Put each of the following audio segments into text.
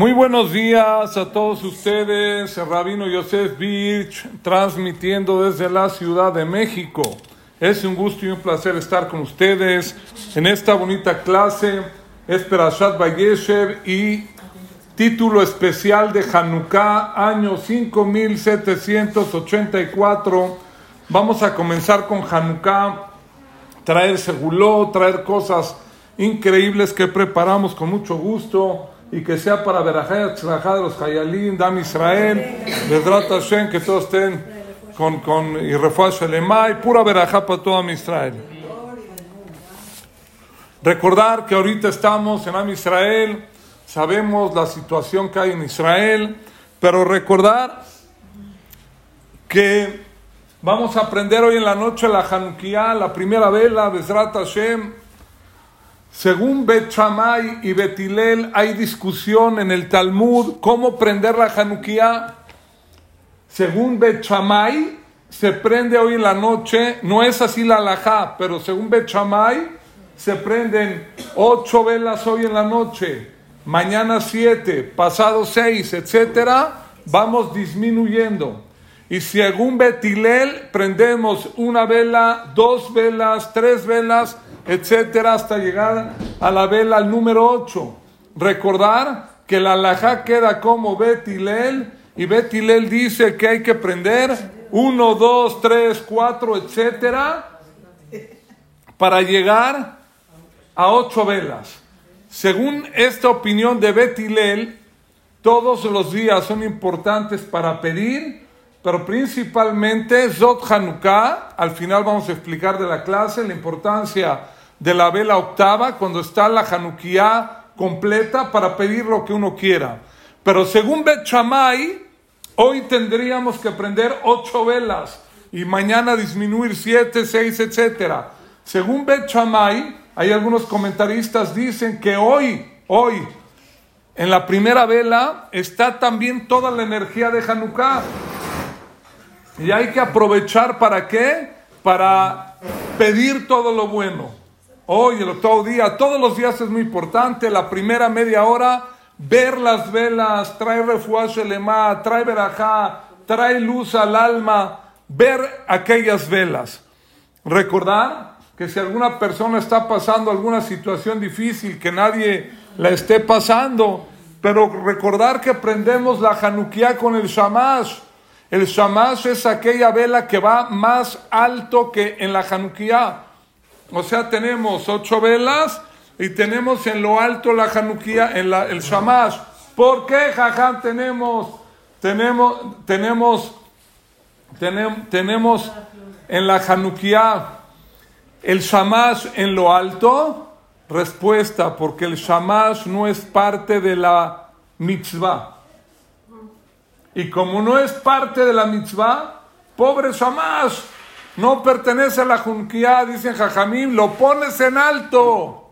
Muy buenos días a todos ustedes, Rabino Yosef Birch, transmitiendo desde la Ciudad de México. Es un gusto y un placer estar con ustedes en esta bonita clase. Es Perashat Bayeshev y título especial de Hanukkah, año 5784. Vamos a comenzar con Hanukkah, traer seguló, traer cosas increíbles que preparamos con mucho gusto y que sea para Berajá de los Hayalim, Dam Israel, Bedrat Hashem, que todos estén con, con y y pura Berajá para toda Israel. Recordar que ahorita estamos en Am Israel, sabemos la situación que hay en Israel, pero recordar que vamos a aprender hoy en la noche la Hanukkah, la primera vela, Bezrat Hashem, según Bet Shammai y Betilel hay discusión en el Talmud cómo prender la Hanukkah. Según Bet Shammai se prende hoy en la noche, no es así la alajá, pero según Bet Shammai se prenden ocho velas hoy en la noche, mañana siete, pasado seis, etcétera, vamos disminuyendo. Y según Betilel prendemos una vela, dos velas, tres velas, etcétera, hasta llegar a la vela número 8. Recordar que la alajá queda como Betilel y Betilel dice que hay que prender 1, 2, 3, 4, etcétera, para llegar a ocho velas. Según esta opinión de Betilel, todos los días son importantes para pedir pero principalmente Zot Hanukkah, al final vamos a explicar de la clase la importancia de la vela octava cuando está la Hanukkah completa para pedir lo que uno quiera. Pero según Bet Shammai, hoy tendríamos que prender ocho velas y mañana disminuir siete, seis, etcétera. Según Bet Shammai, hay algunos comentaristas dicen que hoy, hoy, en la primera vela está también toda la energía de Hanukkah. Y hay que aprovechar para qué? Para pedir todo lo bueno. Hoy, el octavo día, todos los días es muy importante. La primera media hora, ver las velas, trae refuerzo elema, trae verajá, trae luz al alma, ver aquellas velas. Recordar que si alguna persona está pasando alguna situación difícil, que nadie la esté pasando, pero recordar que prendemos la Hanukkah con el Shamash el shamash es aquella vela que va más alto que en la Hanukkah. O sea, tenemos ocho velas y tenemos en lo alto la Hanukkah, en la, el shamash. ¿Por qué, jajam, tenemos, tenemos, tenemos, tenemos, tenemos en la Hanukkah el shamash en lo alto? Respuesta, porque el shamash no es parte de la mitzvah. Y como no es parte de la mitzvah, pobre Shamash, no pertenece a la junquía, dicen Jajamim, lo pones en alto.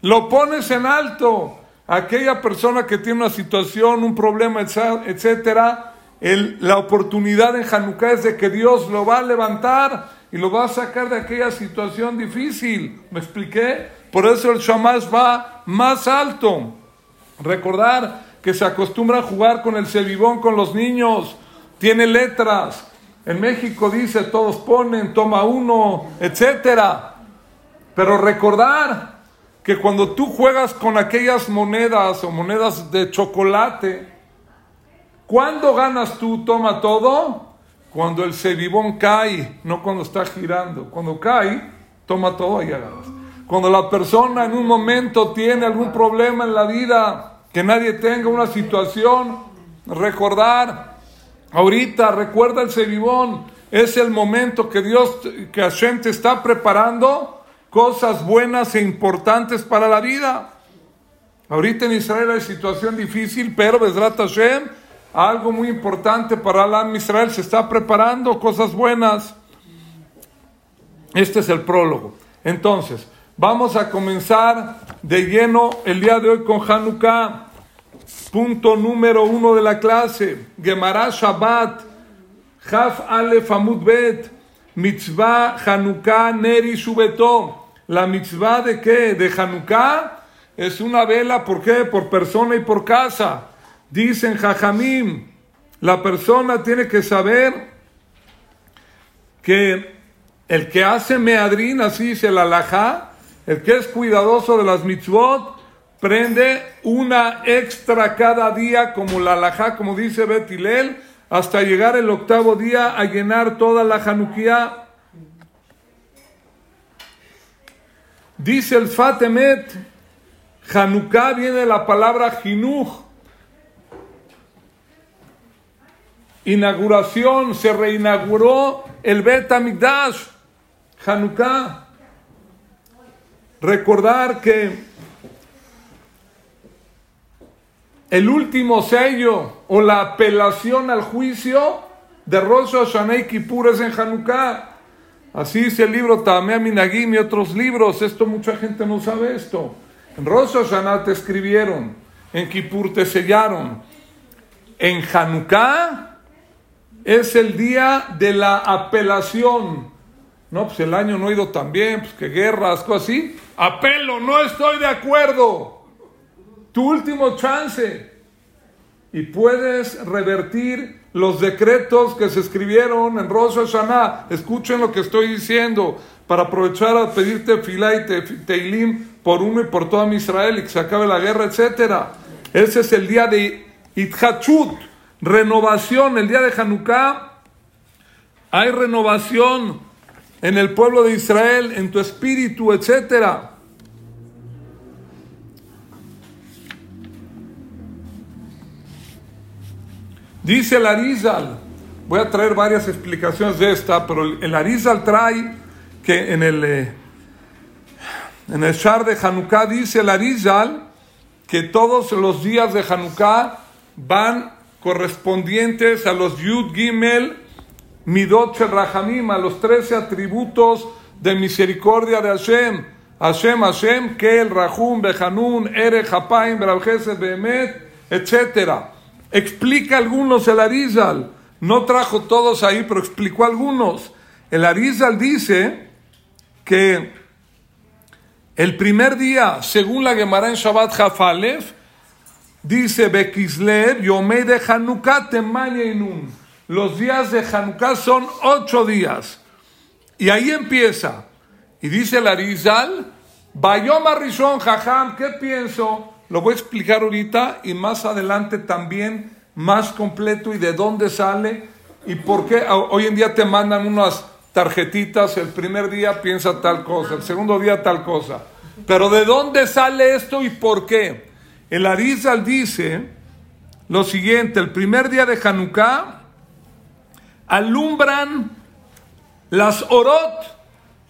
Lo pones en alto. Aquella persona que tiene una situación, un problema, etcétera, la oportunidad en Hanukkah es de que Dios lo va a levantar y lo va a sacar de aquella situación difícil. ¿Me expliqué? Por eso el Shamash va más alto. Recordar que se acostumbra a jugar con el cebibón con los niños, tiene letras. En México dice, todos ponen, toma uno, etcétera. Pero recordar que cuando tú juegas con aquellas monedas o monedas de chocolate, ¿cuándo ganas tú, toma todo? Cuando el cebibón cae, no cuando está girando. Cuando cae, toma todo y agarras. Cuando la persona en un momento tiene algún problema en la vida, que nadie tenga una situación, recordar, ahorita recuerda el Sebibón, es el momento que Dios, que Hashem te está preparando cosas buenas e importantes para la vida. Ahorita en Israel hay situación difícil, pero Besrat Hashem, algo muy importante para la Israel se está preparando, cosas buenas. Este es el prólogo. Entonces, vamos a comenzar de lleno el día de hoy con Hanukkah. Punto número uno de la clase. Gemara Shabbat. Haf Alef Amud Bet. Mitzvah Hanukkah Neri Shubeto. La mitzvah de qué? De Hanukkah. es una vela, ¿por qué? Por persona y por casa. Dicen Jajamim, la persona tiene que saber que el que hace meadrín, así dice el alajá, el que es cuidadoso de las mitzvot, prende una extra cada día, como la alajá, como dice Betilel, hasta llegar el octavo día a llenar toda la Hanukkah. Dice el Fatemet, Hanukkah viene de la palabra Jinuj. Inauguración, se reinauguró el Bet Amigdash, Hanukkah. Recordar que el último sello o la apelación al juicio de Rosh Hashanah y Kippur es en Hanukkah. Así dice el libro Tamea Minagim y otros libros. Esto mucha gente no sabe esto. En Rosh Hashanah te escribieron, en Kippur te sellaron. En Hanukkah es el día de la apelación. No, pues el año no ha ido tan bien, pues que guerras, cosas así. Apelo, no estoy de acuerdo. Tu último chance. Y puedes revertir los decretos que se escribieron en Rosh Hashanah. Escuchen lo que estoy diciendo para aprovechar a pedirte filá y teilim por uno y por toda Israel y que se acabe la guerra, etcétera. Ese es el día de Itchachut, renovación, el día de Hanukkah. Hay renovación en el pueblo de Israel, en tu espíritu, etcétera. Dice el Arizal, voy a traer varias explicaciones de esta, pero el Arizal trae que en el, eh, en el Shar de Hanukkah dice el Arizal que todos los días de Hanukkah van correspondientes a los Yud Gimel Midot Rahamim, a los trece atributos de misericordia de Hashem. Hashem, Hashem, Kel, Rahum, Behanun, Ere, Hapaim, Brabjesed, Behemet, etc. Explica algunos el Arizal. No trajo todos ahí, pero explicó algunos. El Arizal dice que el primer día, según la Gemara en Shabbat Jafalef, dice Bekislev, Yomei de Hanukkah Temaneinun. Los días de Hanukkah son ocho días. Y ahí empieza. Y dice el Arizal, Bayoma Rishon Jajam, ¿qué pienso? Lo voy a explicar ahorita y más adelante también más completo y de dónde sale y por qué hoy en día te mandan unas tarjetitas, el primer día piensa tal cosa, el segundo día tal cosa. Pero ¿de dónde sale esto y por qué? El Arizal dice lo siguiente, el primer día de Hanukkah alumbran las orot,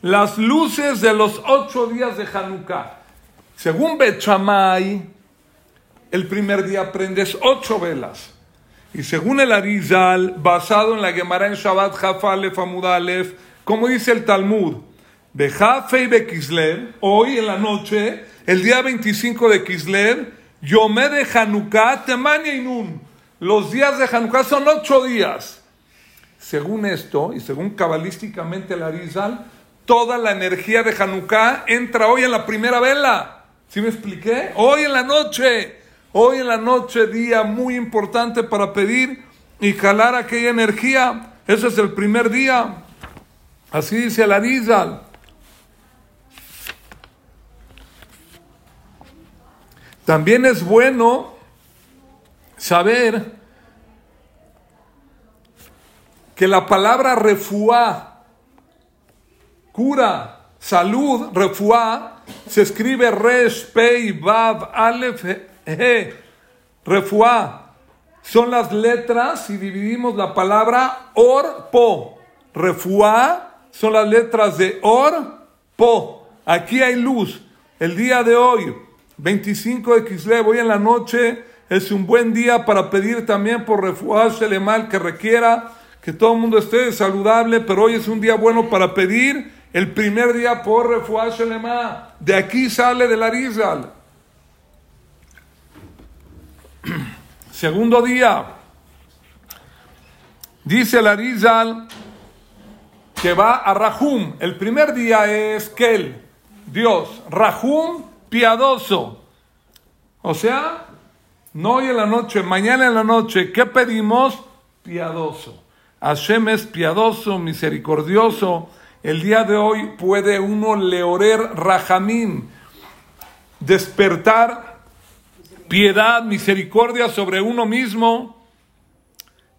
las luces de los ocho días de Hanukkah. Según Bechamay, el primer día prendes ocho velas. Y según el Arizal, basado en la Gemara en Shabbat Jafalef Amudalef, como dice el Talmud, de Jafe y de Kislev, hoy en la noche, el día 25 de Kislev, Yomé de Hanukkah, Temania y Nun. Los días de Hanukkah son ocho días. Según esto, y según cabalísticamente el Arizal, toda la energía de Hanukkah entra hoy en la primera vela. ¿Sí me expliqué? Hoy en la noche. Hoy en la noche, día muy importante para pedir y jalar aquella energía. Ese es el primer día. Así dice el Arizal. También es bueno saber que la palabra refuá, cura, salud, refuá, se escribe resh, pei, vav, alef, he, refuá. Son las letras y dividimos la palabra or, po. Refuá son las letras de Or, Po. Aquí hay luz. El día de hoy, 25 de Kislev, hoy en la noche, es un buen día para pedir también por el mal que requiera que todo el mundo esté saludable, pero hoy es un día bueno para pedir el primer día por refuarse mal. De aquí sale de la Rizal. Segundo día, dice la Rizal, que va a Rahum. El primer día es Kel, Dios. Rahum, piadoso. O sea, no hoy en la noche, mañana en la noche, ¿qué pedimos? Piadoso. Hashem es piadoso, misericordioso. El día de hoy puede uno leorer rajamín, despertar piedad, misericordia sobre uno mismo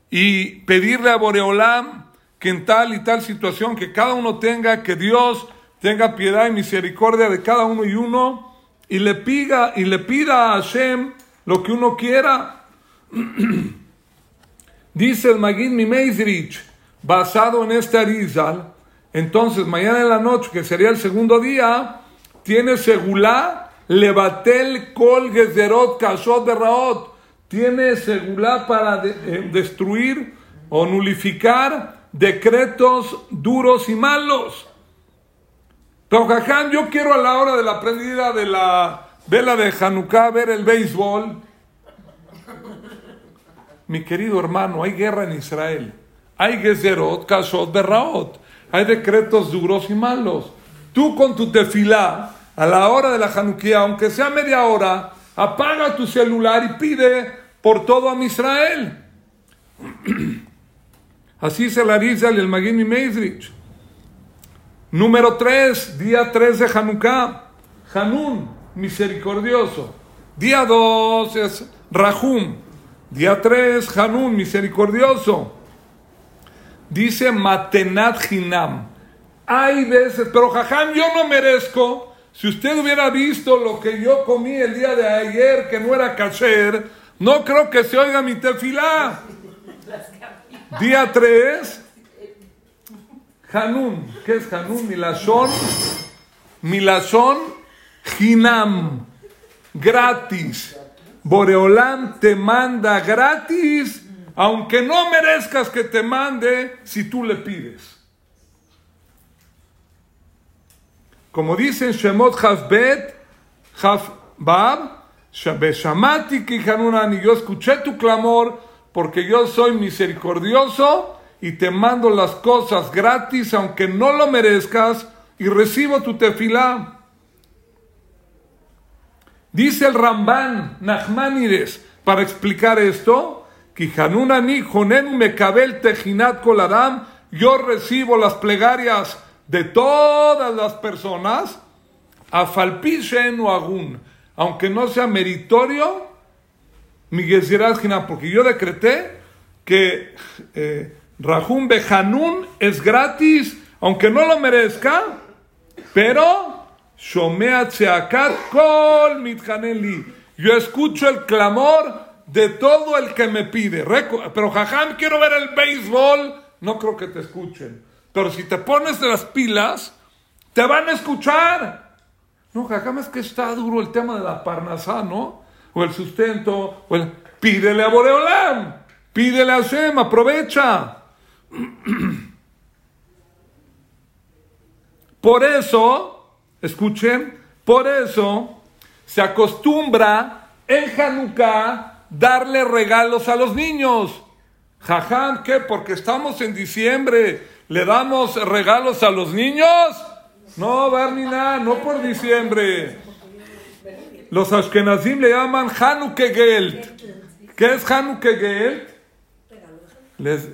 y pedirle a Boreolam que en tal y tal situación que cada uno tenga, que Dios tenga piedad y misericordia de cada uno y uno y le pida, y le pida a Hashem lo que uno quiera. Dice el Magid Mimeizrich, basado en este Arizal, entonces mañana en la noche, que sería el segundo día, tiene segulá, levatel kol gezerot kashot de raot, tiene segulá para eh, destruir o nulificar decretos duros y malos. Jajam, yo quiero a la hora de la prendida de la vela de Hanukkah ver el béisbol. Mi querido hermano, hay guerra en Israel. Hay Gezerot, Kashot, Berraot. Hay decretos duros y malos. Tú con tu tefilá, a la hora de la Hanukkah, aunque sea media hora, apaga tu celular y pide por todo a Israel. Así se la dice el Magini Meisrich. Número 3, día 3 de Hanukkah, Hanun, misericordioso. Día 2 es Rahum. Día 3, Hanun, misericordioso. Dice Matenat Hinam. Hay veces, pero Jajam, yo no merezco. Si usted hubiera visto lo que yo comí el día de ayer, que no era kasher, no creo que se oiga mi tefilá. Día 3, Hanun, ¿qué es Hanun? Milashon, Milashon, Hinam, gratis. Boreolam te manda gratis, aunque no merezcas que te mande si tú le pides. Como dicen Shemot Havbet, Havbab, Shamati Hanunani, yo escuché tu clamor porque yo soy misericordioso y te mando las cosas gratis aunque no lo merezcas y recibo tu tefilá. Dice el Ramban Nachmanides para explicar esto, yo recibo las plegarias de todas las personas, a falpishen o agun, aunque no sea meritorio, porque yo decreté que eh, Rahum Behanun es gratis, aunque no lo merezca, pero Kol Yo escucho el clamor de todo el que me pide. Pero Jajam, quiero ver el béisbol. No creo que te escuchen. Pero si te pones de las pilas, te van a escuchar. No, Jajam, es que está duro el tema de la parnasá, ¿no? O el sustento, o el... Pídele a Boreolam, pídele a Shem, aprovecha. Por eso, escuchen, por eso se acostumbra en Hanukkah darle regalos a los niños. Jajam, ¿qué? Porque estamos en diciembre, ¿le damos regalos a los niños? No, Barmina, no por diciembre. Los Ashkenazim le llaman Hanukkah Geld. ¿Qué es Hanukkah Geld?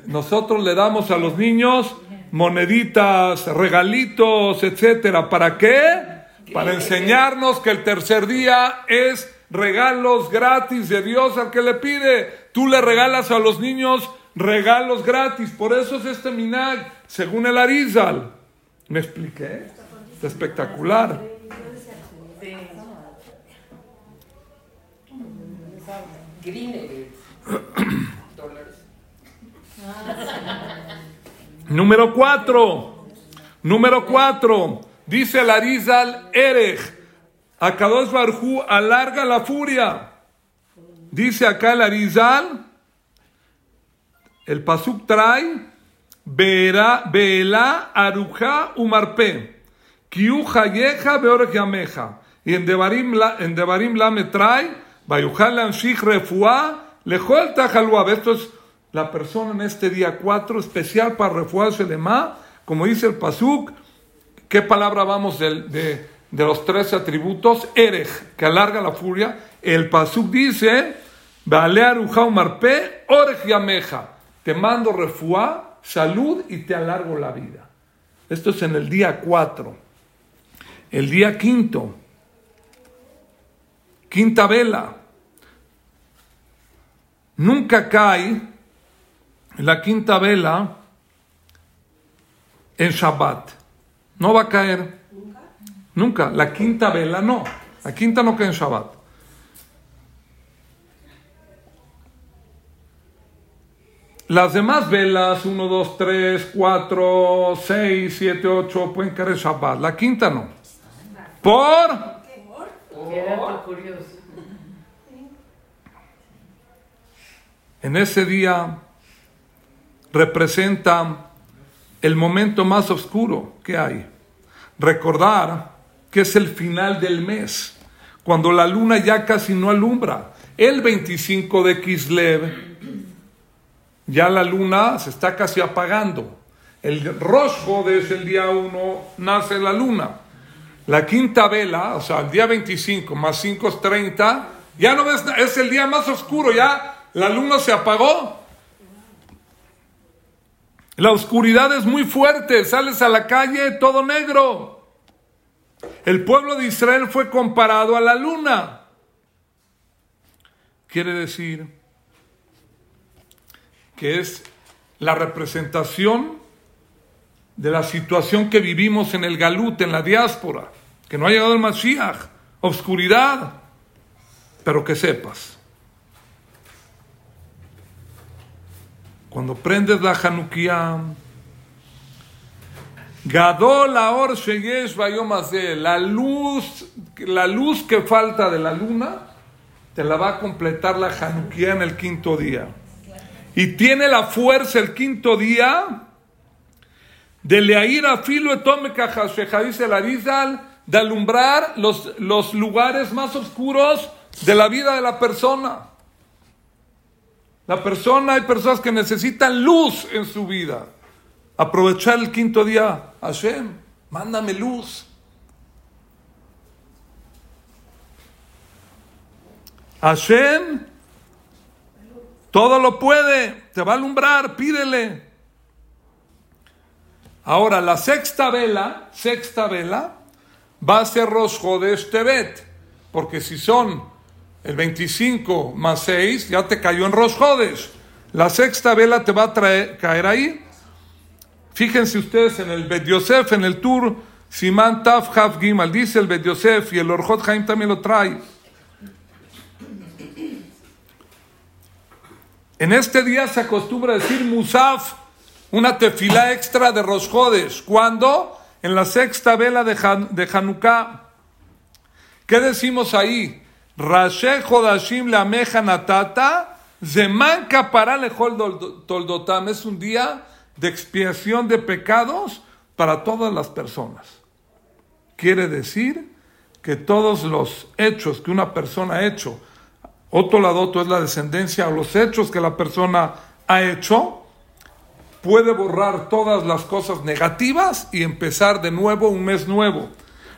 nosotros le damos a los niños moneditas, regalitos, etcétera. ¿Para qué? Para enseñarnos que el tercer día es regalos gratis de Dios al que le pide. Tú le regalas a los niños regalos gratis. Por eso es este minag, según el Arizal. ¿Me expliqué? Está espectacular. Número cuatro. Número cuatro. Dice el Arizal Erech. Akadosh Barjú alarga la furia. Dice acá el Arizal. El Pasuk trae. Beela Aruja Umarpe. Kiuja Yeja Beorech Yameja. Y en Devarim, en Devarim Lame trae. Bayujal Anshich Refuá. Lejol Tajalua. Esto es la persona en este día 4, especial para refuarse de Ma, como dice el Pasuk, ¿qué palabra vamos de, de, los tres atributos? Erej, que alarga la furia. el Pasuk dice, marpe meja. Te mando refuá, salud y te alargo la vida. Esto es en el día 4. El día quinto, quinta vela, nunca cae la quinta vela en Shabbat. No va a caer. ¿Nunca? La quinta vela no. La quinta no cae en Shabbat. Las demás velas, 1, 2, 3, 4, 6, 7, 8, pueden caer en Shabbat. La quinta no. ¿Por? ¿Por? En ese día representa el momento más oscuro que hay. Recordar que es el final del mes, cuando la luna ya casi no alumbra. El 25 de Kislev, ya la luna se está casi apagando. El rosco es el día 1, nace la luna. La quinta vela, o sea, el día 25 más 5 es 30, ya no ves, es el día más oscuro, ya la luna se apagó. La oscuridad es muy fuerte, sales a la calle todo negro. El pueblo de Israel fue comparado a la luna. Quiere decir que es la representación de la situación que vivimos en el Galut, en la diáspora, que no ha llegado el Mashiach, oscuridad, pero que sepas, Cuando prendes la Hanukkah, Gadol Aor Sheyesh la luz, la luz que falta de la luna, te la va a completar la Hanukkah en el quinto día. Y tiene la fuerza el quinto día de leair a filo dice la de alumbrar los, los lugares más oscuros de la vida de la persona. La persona, hay personas que necesitan luz en su vida. Aprovechar el quinto día, Hashem, mándame luz. Hashem, todo lo puede, te va a alumbrar, pídele. Ahora, la sexta vela, sexta vela, va a ser Rosjo de Tebet, porque si son el 25 más 6 ya te cayó en Rosjodes. La sexta vela te va a traer, caer ahí. Fíjense ustedes en el Bet Yosef, en el tour Siman Taf Haf Gimal, dice el Bet Yosef y el Orjot Haim también lo trae. En este día se acostumbra decir Musaf, una tefila extra de Rosjodes. ¿Cuándo? En la sexta vela de, de Hanukkah. ¿Qué decimos ahí? Rashe Jodashim la natata, Zeman para toldotam. Es un día de expiación de pecados para todas las personas. Quiere decir que todos los hechos que una persona ha hecho, otro ladoto es la descendencia, o los hechos que la persona ha hecho, puede borrar todas las cosas negativas y empezar de nuevo un mes nuevo.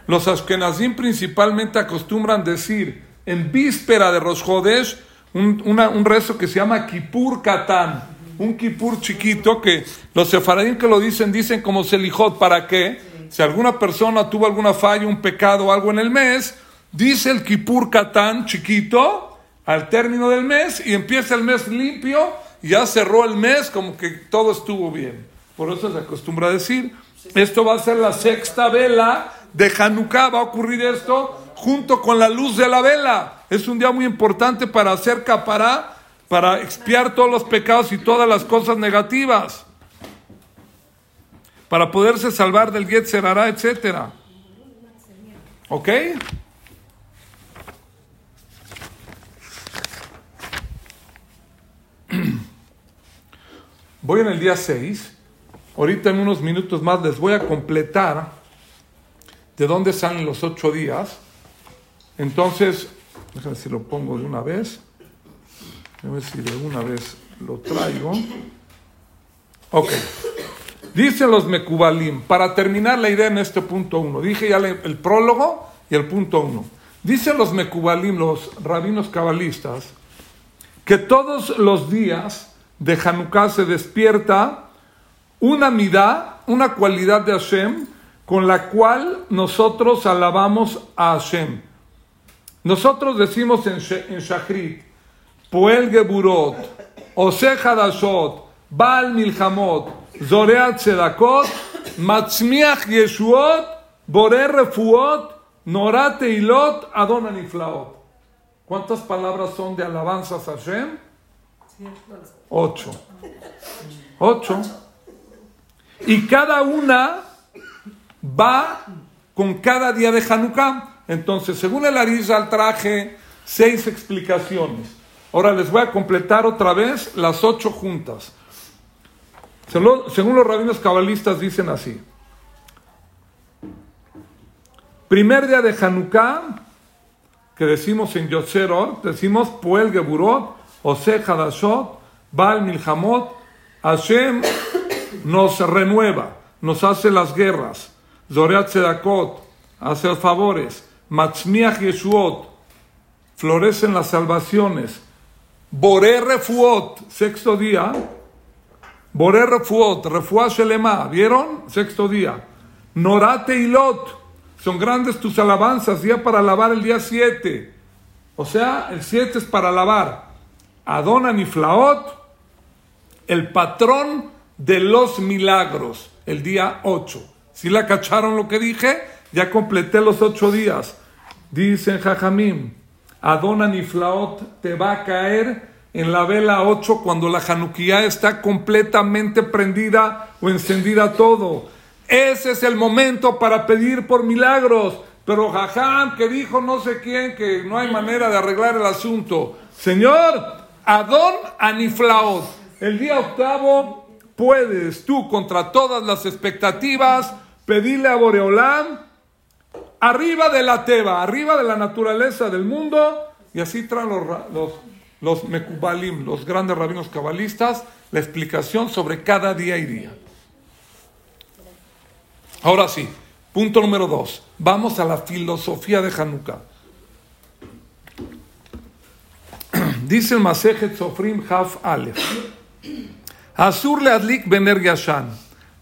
Los Ashkenazim principalmente acostumbran decir, en víspera de Rosjodes un, un rezo que se llama Kipur Katán, un Kipur chiquito que los sefaradín que lo dicen, dicen como Selijot, ¿para qué? Si alguna persona tuvo alguna falla, un pecado o algo en el mes, dice el Kipur Katán chiquito al término del mes y empieza el mes limpio y ya cerró el mes como que todo estuvo bien. Por eso se acostumbra a decir, esto va a ser la sexta vela de Hanukkah, va a ocurrir esto junto con la luz de la vela. Es un día muy importante para hacer capará, para expiar todos los pecados y todas las cosas negativas, para poderse salvar del Yetzerará, etc. ¿Ok? Voy en el día 6. Ahorita en unos minutos más les voy a completar de dónde salen los ocho días entonces, déjame si lo pongo de una vez. A ver si de una vez lo traigo. Ok. Dicen los Mekubalim, para terminar la idea en este punto uno, dije ya el prólogo y el punto uno. Dicen los Mekubalim, los rabinos cabalistas, que todos los días de Hanukkah se despierta una midá, una cualidad de Hashem, con la cual nosotros alabamos a Hashem. Nosotros decimos en, en Shachrit, Poel Geburot, Ose Hadashot, Baal Milhamot, Zoreat Sedakot, Matzmiach Yeshuot, Borer Refuot, Norate Ilot, Niflaot. ¿Cuántas palabras son de alabanzas a Hashem? Ocho. Ocho. Y cada una va con cada día de Hanukkah. Entonces, según el Arizal traje seis explicaciones. Ahora les voy a completar otra vez las ocho juntas. Según los rabinos cabalistas dicen así. Primer día de Hanukkah, que decimos en Yotzerot, decimos Puel Geburot, Ose Hadashot, Baal Milhamot, Hashem nos renueva, nos hace las guerras, Zoreat Sedakot, hace favores, Matzmiach Yeshuot, florecen las salvaciones, Boré Refuot, sexto día, Boré Refuot, Refuah Shelema, ¿vieron? Sexto día, Norate Ilot, son grandes tus alabanzas, día para alabar el día 7. O sea, el 7 es para alabar. Adona Niflaot, el patrón de los milagros, el día 8. Si la cacharon lo que dije, ya completé los 8 días. Dicen Jajamim, Adona Niflaot te va a caer en la vela 8 cuando la Januquía está completamente prendida o encendida todo. Ese es el momento para pedir por milagros. Pero Jajam que dijo no sé quién que no hay manera de arreglar el asunto. Señor, Adón Aniflaot, el día octavo puedes tú contra todas las expectativas pedirle a Boreolán arriba de la teba, arriba de la naturaleza del mundo y así traen los, los, los Mekubalim, los grandes rabinos cabalistas, la explicación sobre cada día y día. Ahora sí, punto número dos. Vamos a la filosofía de Hanukkah. Dice el Masejet Sofrim Haf Aleph. Azur le adlik bener.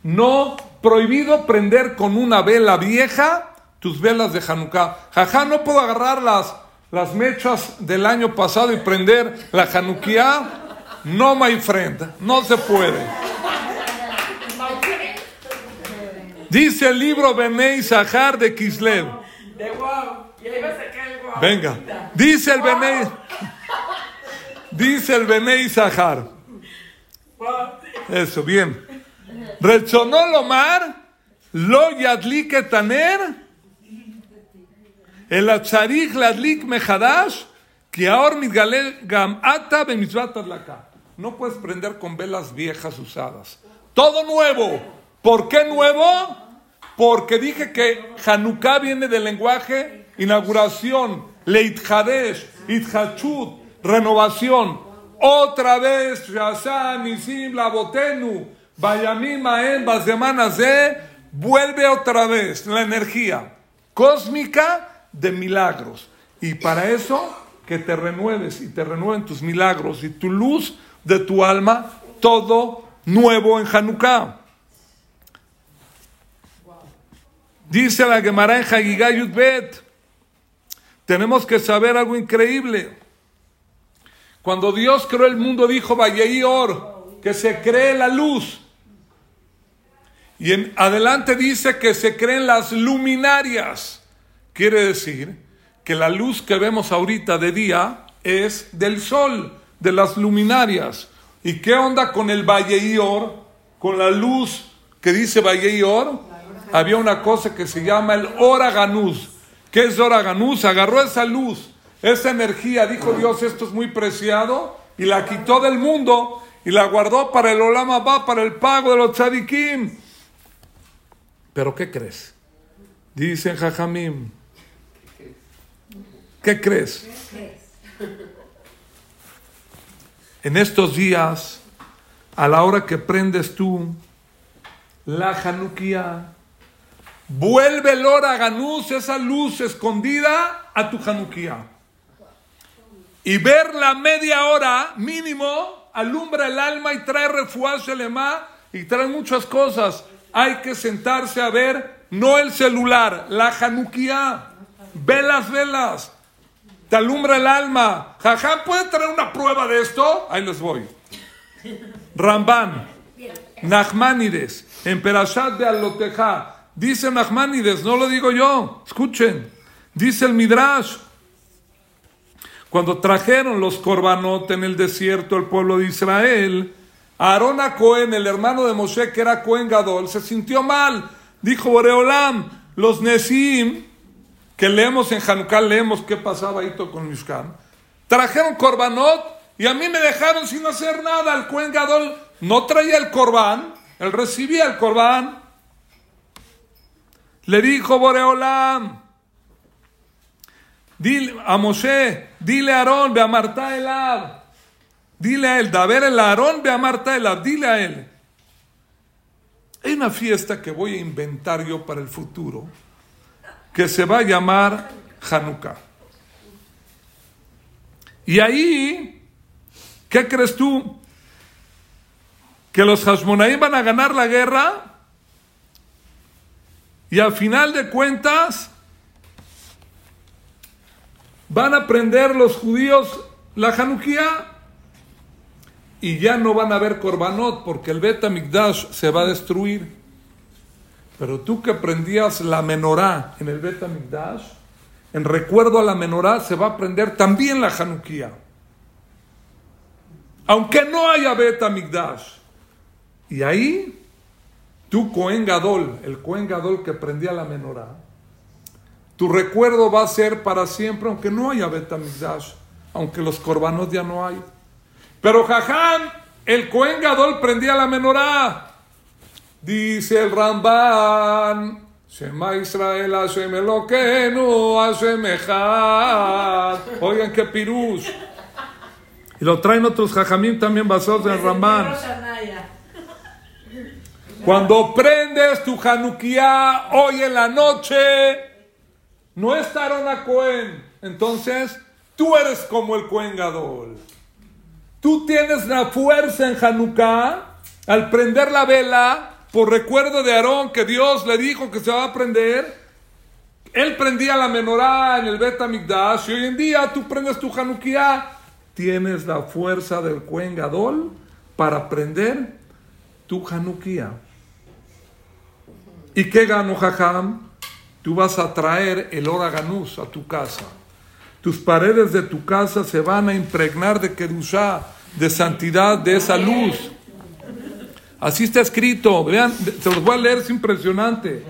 No prohibido prender con una vela vieja tus velas de Hanukkah. Jajá, no puedo agarrar las, las mechas del año pasado y prender la Hanukkah. No, my friend, no se puede. Dice el libro Benei Sahar de Kislev. Venga. Dice el Benei. Dice el Benei Sahar. Eso, bien. Rechonó Lomar, lo taner, el atzarich ladlik mejadash, que ahora gam ata No puedes prender con velas viejas usadas. Todo nuevo. ¿Por qué nuevo? Porque dije que Hanukkah viene del lenguaje inauguración, leithadesh, ithachut, renovación. Otra vez, Shazan, Nisim, Labotenu, Bayamim, Maen, semanas de, vuelve otra vez la energía cósmica de milagros. Y para eso, que te renueves y te renueven tus milagros y tu luz de tu alma, todo nuevo en Hanukkah. Dice la Gemara en Hagigah Bet, tenemos que saber algo increíble. Cuando Dios creó el mundo dijo, Or, que se cree la luz. Y en adelante dice que se creen las luminarias. Quiere decir que la luz que vemos ahorita de día es del sol, de las luminarias. ¿Y qué onda con el Or? Con la luz que dice Or? había una cosa que se llama el Oraganús. ¿Qué es Oraganús? Agarró esa luz, esa energía, dijo Dios, esto es muy preciado, y la quitó del mundo y la guardó para el Olama para el pago de los tzadikim. Pero ¿qué crees? Dicen Jajamim. ¿Qué crees? En estos días, a la hora que prendes tú la Januquía, Vuelve el hora ganús, esa luz escondida, a tu Hanukkah. Y ver la media hora mínimo alumbra el alma y trae refuerzo elema y trae muchas cosas. Hay que sentarse a ver, no el celular, la Hanukkah. Ve las velas, te alumbra el alma. Jajam, ¿puede traer una prueba de esto? Ahí les voy. Ramban, Nachmanides, en Perashat de Aloteja, Dice Nachmanides, no lo digo yo, escuchen. Dice el Midrash, cuando trajeron los corbanot en el desierto el pueblo de Israel, Aarón a Cohen, el hermano de Moshe, que era Cohen Gadol, se sintió mal. Dijo Boreolam, los Nesim, que leemos en Hanukkah, leemos qué pasaba ahí con Mishkan, trajeron corbanot y a mí me dejaron sin hacer nada. El Cohen Gadol no traía el corbán, él recibía el corbán. Le dijo Boreolam, dile a Moshe, dile a Aarón, ve a Marta Elab, dile a él, ver el Aarón, ve a Marta Elab, dile a él. Hay una fiesta que voy a inventar yo para el futuro, que se va a llamar Hanukkah. Y ahí, ¿qué crees tú? ¿Que los Hashmonaim van a ganar la guerra? Y al final de cuentas, van a aprender los judíos la Hanukkah y ya no van a ver Korbanot porque el Bet Mikdash se va a destruir. Pero tú que aprendías la menorá en el Bet Mikdash, en recuerdo a la menorá se va a aprender también la Hanukkah. Aunque no haya Bet Mikdash. Y ahí Tú, Cohen Gadol, el Cohen Gadol que prendía la menorá, tu recuerdo va a ser para siempre, aunque no haya Betamigdash, aunque los corbanos ya no hay. Pero Jajam, el Cohen Gadol prendía la menorá. Dice el Ramban, Shema Israel, Hashem Eloquenu, Hashem Echad. Oigan qué pirús. Y lo traen otros Jajamim también basados en el Ramban. Cuando prendes tu Hanukkah hoy en la noche, no es Tarona Cohen. Entonces, tú eres como el Cohen Gadol. Tú tienes la fuerza en Hanukkah al prender la vela por recuerdo de Aarón que Dios le dijo que se va a prender. Él prendía la menorá en el Bet y hoy en día tú prendes tu Hanukkah. Tienes la fuerza del Cohen Gadol para prender tu Hanukkah. ¿Y qué gano, Jajam? Tú vas a traer el Oraganús a tu casa. Tus paredes de tu casa se van a impregnar de Kedushá, de santidad, de esa luz. Así está escrito. Vean, se los voy a leer, es impresionante.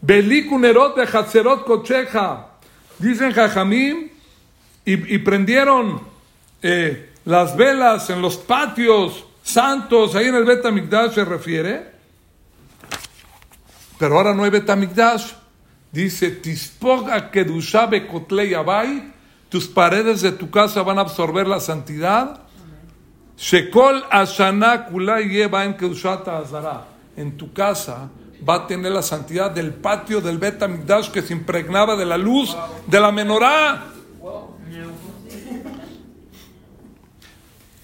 Belikunerot de Hatzerot Kocheja. Dicen Jajamim y, prendieron eh, las velas en los patios santos, ahí en el Bet se refiere. Pero ahora no hay Betamigdash. Dice, Tispoga Kedusha Bekotlei Abai, tus paredes de tu casa van a absorber la santidad. Shekol Yeba en Azara. En tu casa va a tener la santidad del patio del Betamigdash que se impregnaba de la luz de la menorá.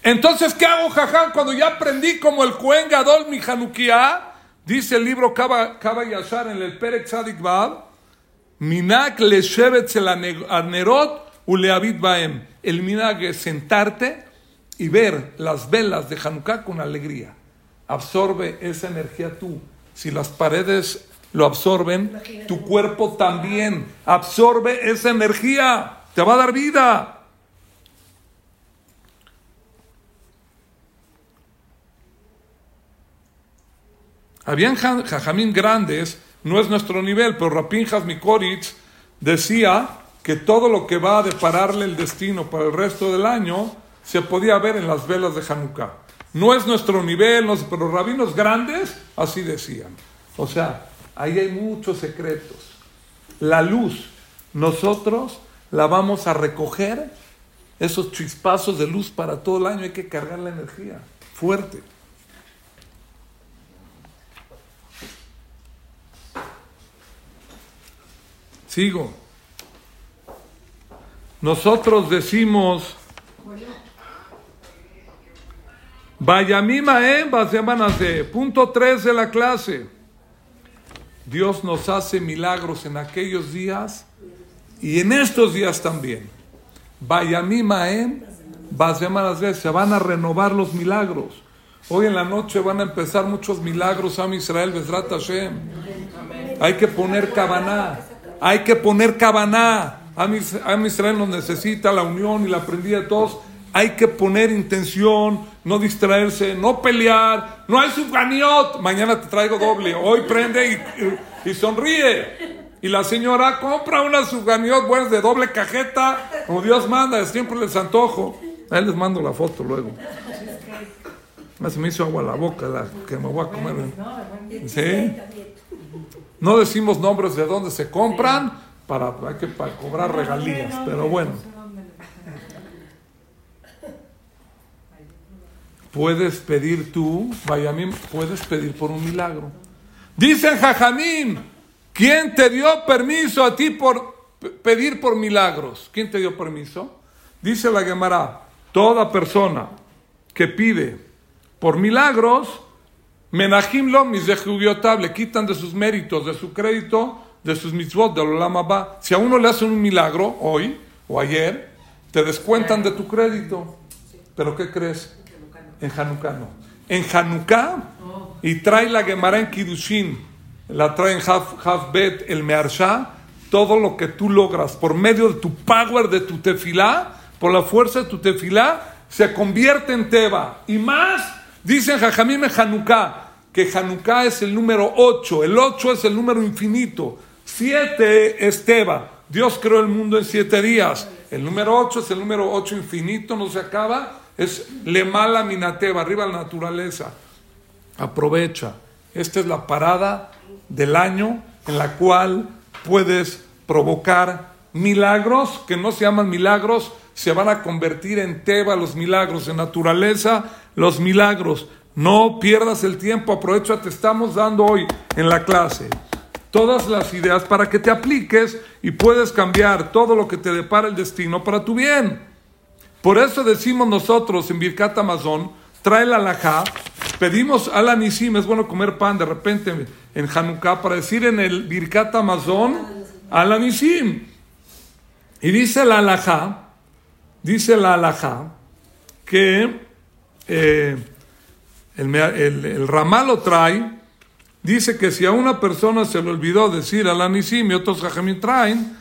Entonces, ¿qué hago, jaján, cuando ya aprendí como el Cuen Gadol mi Hanukkah? Dice el libro Kaba, Yashar en el Perek Tzadik Bab, Minak le anerot uleavit baem. El minak es sentarte y ver las velas de Hanukkah con alegría. Absorbe esa energía tú. Si las paredes lo absorben, tu cuerpo también absorbe esa energía. Te va a dar vida. Habían jajamín grandes, no es nuestro nivel, pero Rapin Mikoritz decía que todo lo que va a depararle el destino para el resto del año se podía ver en las velas de Hanukkah. No es nuestro nivel, pero rabinos grandes así decían. O sea, ahí hay muchos secretos. La luz, nosotros la vamos a recoger, esos chispazos de luz para todo el año, hay que cargar la energía fuerte. Sigo. Nosotros decimos, Vayamima en de punto 3 de la clase. Dios nos hace milagros en aquellos días y en estos días también. Vayamima en de se van a renovar los milagros. Hoy en la noche van a empezar muchos milagros a Israel, Besrat Hashem. Hay que poner cabaná, hay que poner cabaná. A Israel nos necesita la unión y la prendida de todos. Hay que poner intención, no distraerse, no pelear. No hay subganiot. Mañana te traigo doble. Hoy prende y, sonríe. Y la señora compra una subganiot buenas de doble cajeta, como Dios manda, siempre les antojo. Ahí les mando la foto luego. Se me hizo agua la boca la que me voy a comer. ¿Sí? No decimos nombres de dónde se compran para, que, para cobrar regalías, pero bueno. Puedes pedir tú, vaya puedes pedir por un milagro. Dicen Jajamín, ¿quién te dio permiso a ti por pedir por milagros? ¿Quién te dio permiso? Dice la Gemara, toda persona que pide por milagros, Menahim lo mis le quitan de sus méritos, de su crédito, de sus mitzvot, de Olama ba. Si a uno le hacen un milagro hoy o ayer, te descuentan de tu crédito. ¿Pero qué crees? En Hanukkah no. En Hanukkah, y trae la Gemara en Kiddushin, la trae en Haf, Bet, el Mearsha, todo lo que tú logras por medio de tu power, de tu tefilá, por la fuerza de tu tefilá, se convierte en Teba. Y más Dicen Jajamim en Hanukkah que Hanukkah es el número 8, el 8 es el número infinito, 7 es Teba. Dios creó el mundo en 7 días. El número 8 es el número 8 infinito, no se acaba, es le mala minateba, arriba la naturaleza. Aprovecha. Esta es la parada del año en la cual puedes provocar milagros que no se llaman milagros, se van a convertir en teba los milagros, en naturaleza los milagros. No pierdas el tiempo, aprovecha, te estamos dando hoy en la clase todas las ideas para que te apliques y puedes cambiar todo lo que te depara el destino para tu bien. Por eso decimos nosotros en Birkat Amazon, trae la alajá, pedimos al Anisim, es bueno comer pan de repente en Hanukkah, para decir en el Birkat Amazon, al Anisim. Y dice la alajá, Dice la alajá que eh, el, Ramá lo trae, dice que si a una persona se le olvidó decir al Anisim y otros Jajamín traen,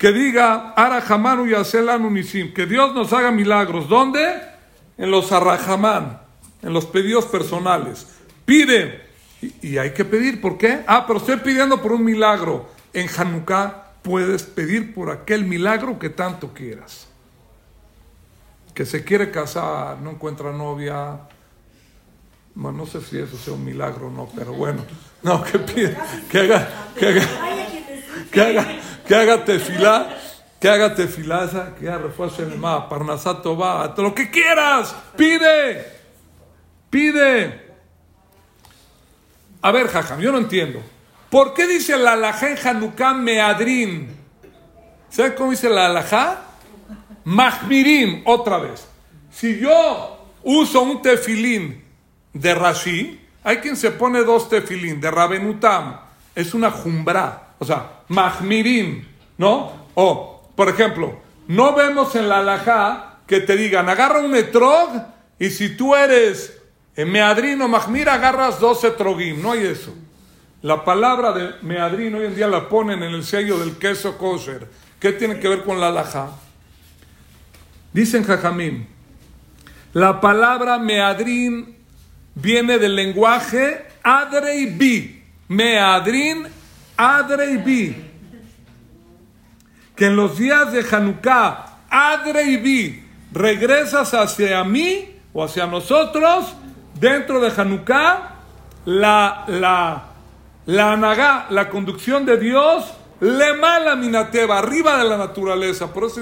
que diga Ara Hamanu y Nisim, que Dios nos haga milagros. ¿Dónde? En los Arrajamán, en los pedidos personales. Pide, y, y, hay que pedir, ¿por qué? Ah, pero estoy pidiendo por un milagro. En Hanukkah puedes pedir por aquel milagro que tanto quieras que se quiere casar, no encuentra novia. Bueno, no sé si eso sea un milagro o no, pero bueno. No, que pide, que haga, que haga, que haga, que haga tefilá, que haga tefilaza, que haga refuerzo en el mapa, parnasato va, lo que quieras, pide, pide. A ver, Jajam, yo no entiendo. ¿Por qué dice la alajá en Hanukkah meadrin? ¿Sabes cómo dice la alajá? Mahmirim, otra vez. Si yo uso un tefilín de Rashi, hay quien se pone dos tefilín de Rabenutam, es una jumbra, o sea, Mahmirim, ¿no? O, por ejemplo, no vemos en la alajá que te digan, agarra un etrog y si tú eres meadrino mahmir, agarras dos etrogim, no hay eso. La palabra de meadrino hoy en día la ponen en el sello del queso kosher. ¿Qué tiene que ver con la alajá? Dicen Jajamim, la palabra meadrin viene del lenguaje adreibi. Meadrin adreibi. Que en los días de Hanukkah, adreibi, regresas hacia mí o hacia nosotros, dentro de Hanukkah, la, la, la anagá, la conducción de Dios, le mala minateba, arriba de la naturaleza. Por eso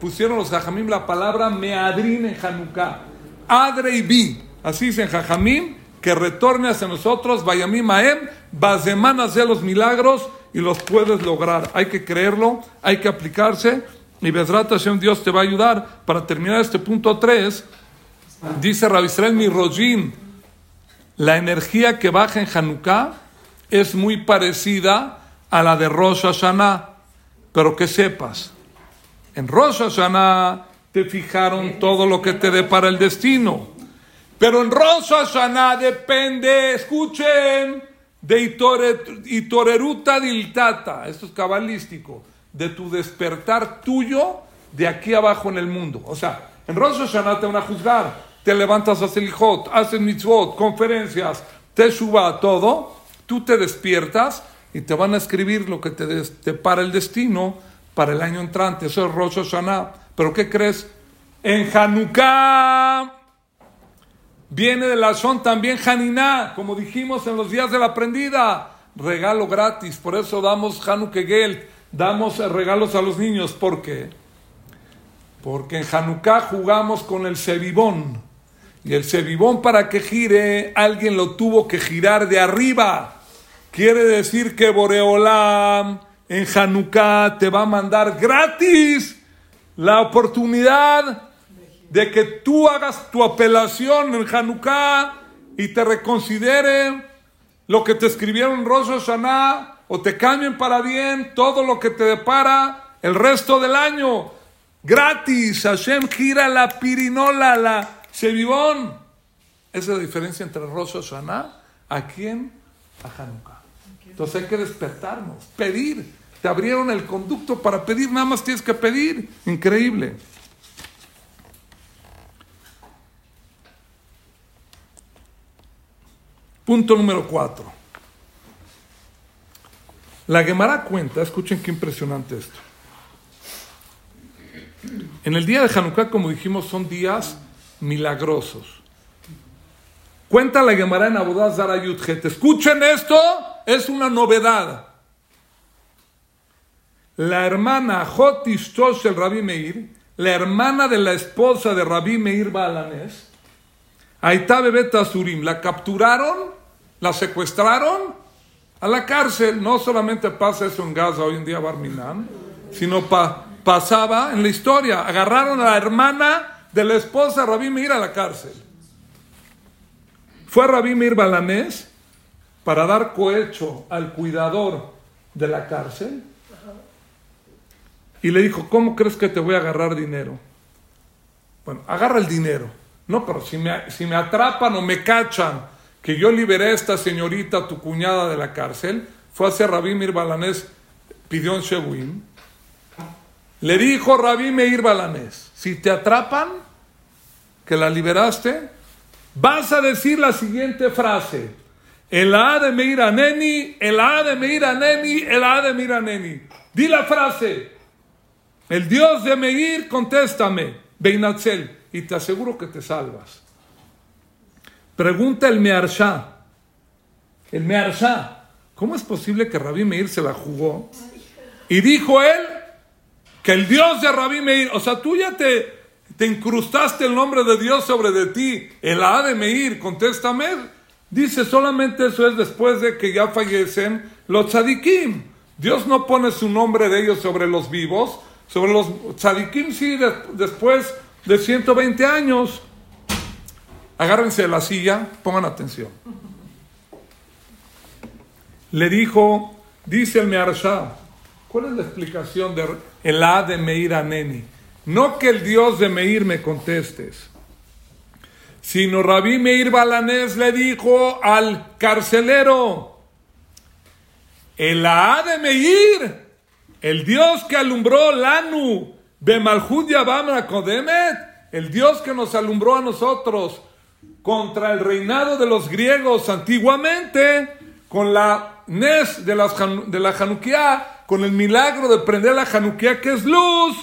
pusieron los jajamim la palabra meadrin en Hanukkah. Adre y bi. Así dicen jajamim, que retorne hacia nosotros, vayamim maem, bazemanas de los milagros y los puedes lograr. Hay que creerlo, hay que aplicarse y Bezrat Hashem Dios te va a ayudar. Para terminar este punto 3, dice Ravisrael Mirojin, la energía que baja en Hanukkah es muy parecida a la de Rosh Hashanah, pero que sepas, en Rosh Hashanah te fijaron todo lo que te depara el destino. Pero en Rosh Hashanah depende, escuchen, de Itoreruta Diltata, esto es cabalístico, de tu despertar tuyo de aquí abajo en el mundo. O sea, en Rosh Hashanah te van a juzgar, te levantas a Selijot, haces mitzvot, conferencias, te suba todo, tú te despiertas y te van a escribir lo que te, para el destino para el año entrante. Eso es Rosh Hashanah. Pero ¿qué crees? En Hanukkah viene de la son también Haniná, como dijimos en los días de la prendida. Regalo gratis, por eso damos Hanukkah Geld, damos regalos a los niños. ¿Por qué? Porque en Hanukkah jugamos con el cebibón. Y el cebibón para que gire, alguien lo tuvo que girar de arriba. Quiere decir que Boreolam en Hanukkah te va a mandar gratis la oportunidad de que tú hagas tu apelación en Hanukkah y te reconsidere lo que te escribieron en Rosh Hashanah o te cambien para bien todo lo que te depara el resto del año. Gratis, Hashem gira la pirinola, la sevivón. Esa es la diferencia entre Rosh Hashanah, ¿a quién? A Hanukkah. Entonces hay que despertarnos, pedir. Te abrieron el conducto para pedir, nada más tienes que pedir. Increíble. Punto número cuatro. La Gemara cuenta, escuchen qué impresionante esto. En el día de Hanukkah, como dijimos, son días milagrosos. Cuenta la Gemara en Abodaz Zara Escuchen esto, es una novedad la hermana Jotis el Rabí Meir, la hermana de la esposa de Rabí Meir Balanés, Aitabe Beta Surim, la capturaron, la secuestraron a la cárcel. No solamente pasa eso en Gaza hoy en día, Barminan, sino pasaba en la historia. Agarraron a la hermana de la esposa Rabí Meir a la cárcel. Fue Rabí Meir Balanés para dar cohecho al cuidador de la cárcel y le dijo, ¿cómo crees que te voy a agarrar dinero? Bueno, agarra el dinero. No, pero si me, si me atrapan o me cachan que yo liberé a esta señorita, tu cuñada, de la cárcel, fue hacia Rabí Mir Balanés, pidió en Shewin. Le dijo Rabí Meir Balanés, si te atrapan, que la liberaste, vas a decir la siguiente frase. El A de Meir Aneni, el A de Meir Aneni, el A de Meir Aneni. Di la frase. El Dios de Meir, contéstame, Beinatzel, y te aseguro que te salvas. Pregunta el Mearsha. El Mearsha, ¿cómo es posible que Rabí Meir se la jugó? Y dijo él que el Dios de Rabí Meir, o sea, tú ya te, te incrustaste el nombre de Dios sobre de ti, el A de Meir, contéstame. Dice solamente eso es después de que ya fallecen los tzadikim. Dios no pone su nombre de ellos sobre los vivos, sobre los tzadikim, sí, después de 120 años. Agárrense de la silla, pongan atención. Le dijo, dice el Mearsha, ¿cuál es la explicación de el A de Meir Aneni? No que el Dios de Meir me contestes, sino Rabí Meir Balanés le dijo al carcelero, el A de Meir el Dios que alumbró Lanu, Bemalhud Yabamra Kodemet, el Dios que nos alumbró a nosotros contra el reinado de los griegos antiguamente, con la Nes de, de la Hanukkah, con el milagro de prender la Hanukkah que es luz.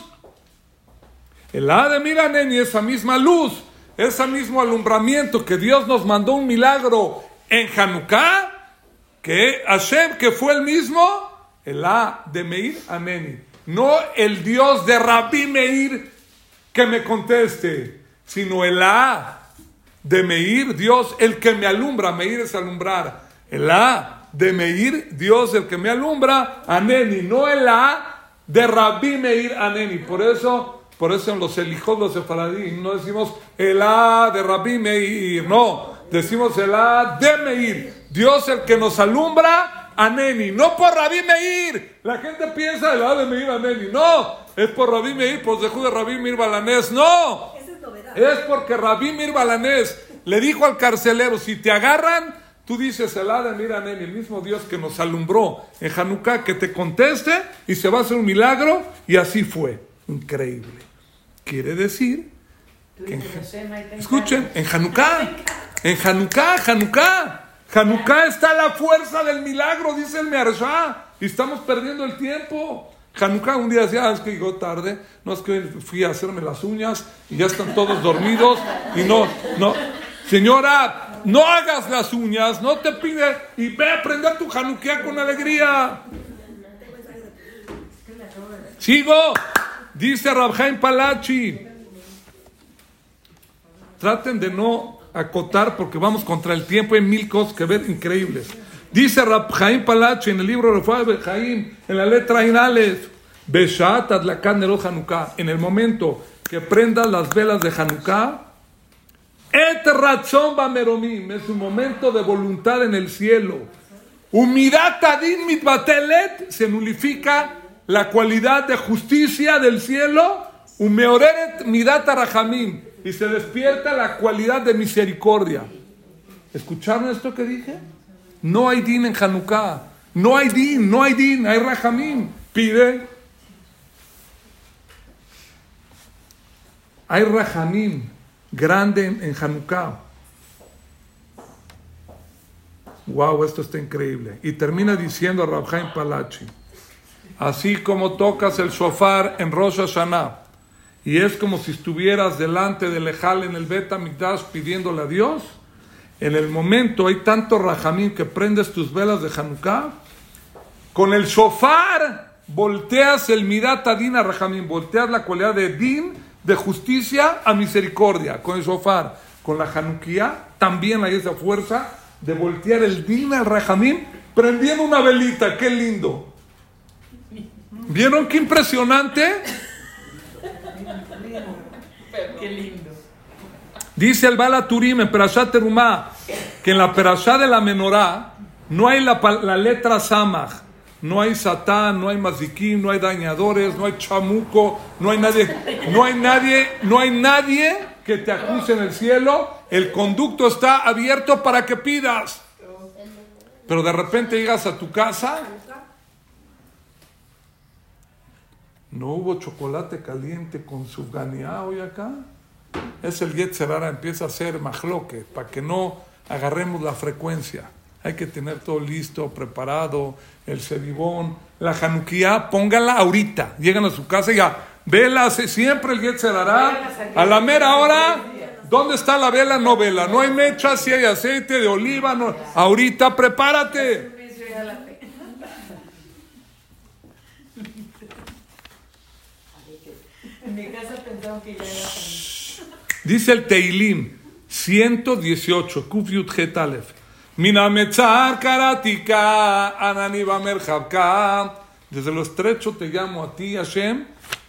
El A de Miraneni, esa misma luz, ese mismo alumbramiento que Dios nos mandó un milagro en Hanukkah, que Hashem, que fue el mismo, el A de Meir Aneni. No el Dios de Rabbi Meir que me conteste, sino el A de Meir, Dios, el que me alumbra. Meir es alumbrar. El A de Meir, Dios el que me alumbra, Aneni, no el A de Rabbi Meir Aneni. Por eso, por eso en los elijos, los sefaradín, no decimos el A de Rabbi Meir, no, decimos el A de Meir. Dios el que nos alumbra, Aneni, no por Rabbi Meir. La gente piensa el A de Meir Aneni, no, es por Rabbi Meir, por dejó de Rabbi Meir Balanés, no. Es porque Rabbi Mir Balanés le dijo al carcelero, si te agarran, tú dices, el de mira, el mismo Dios que nos alumbró en Hanukkah, que te conteste y se va a hacer un milagro, y así fue. Increíble. Quiere decir que escuchen, en Hanukkah, en Hanukkah, Hanukkah, Hanukkah está la fuerza del milagro, dice el Mearsha, y estamos perdiendo el tiempo. Hanukkah un día decía, ah, es que llegó tarde, no es que fui a hacerme las uñas y ya están todos dormidos y no, no, Señora, no hagas las uñas, no te pide y ve a aprender tu Hanukkah con alegría. Sigo, dice Rabjaim Palachi. Traten de no acotar porque vamos contra el tiempo. Hay mil cosas que ver increíbles. Dice Rabjaim Palachi en el libro de Jaim, en la letra Inales, Beshat Adlakan Hanukkah. En el momento que prendas las velas de Hanukkah, Et razón meromim, es un momento de voluntad en el cielo. Humidat adin mitbatelet, se nulifica la cualidad de justicia del cielo. Umeoreret midat rahamim, y se despierta la cualidad de misericordia. ¿Escucharon esto que dije? No hay din en Hanukkah. No hay din, no hay din, hay rahamim. Pide. Hay rahamim grande en, Hanukkah. Wow, esto está increíble. Y termina diciendo a Rabjaim Palachi, así como tocas el shofar en Rosh Hashanah, y es como si estuvieras delante del Ejal en el Bet Mikdash pidiéndole a Dios, en el momento hay tanto rajamín que prendes tus velas de Hanukkah, con el shofar volteas el mirat adin a rajamín, volteas la cualidad de din de justicia a misericordia, con el sofar, con la Hanukkah, también hay esa fuerza de voltear el din al rajamín, prendiendo una velita, qué lindo. ¿Vieron qué impresionante? Qué lindo. Dice el Bala Turim en Perashat Terumá que en la Perashat de la Menorá no hay la, la letra Samach no hay satán, no hay maziquín, no hay dañadores, no hay chamuco, no hay nadie, no hay nadie, no hay nadie que te acuse en el cielo. El conducto está abierto para que pidas. Pero de repente llegas a tu casa, no hubo chocolate caliente con su hoy acá. Es el Yetzerara, empieza a ser majloque, para que no agarremos la frecuencia. Hay que tener todo listo, preparado, el cebibón, la januquía, póngala ahorita. Llegan a su casa y ya, vela, siempre el dará. A la mera hora, ¿dónde está la vela? No vela. No hay mecha, si hay aceite de oliva. No. Ahorita, prepárate. Dice el Teilim 118, Kufiut Getalef. Minametzar karatika, ananiba. Desde lo estrecho te llamo a ti, Hashem.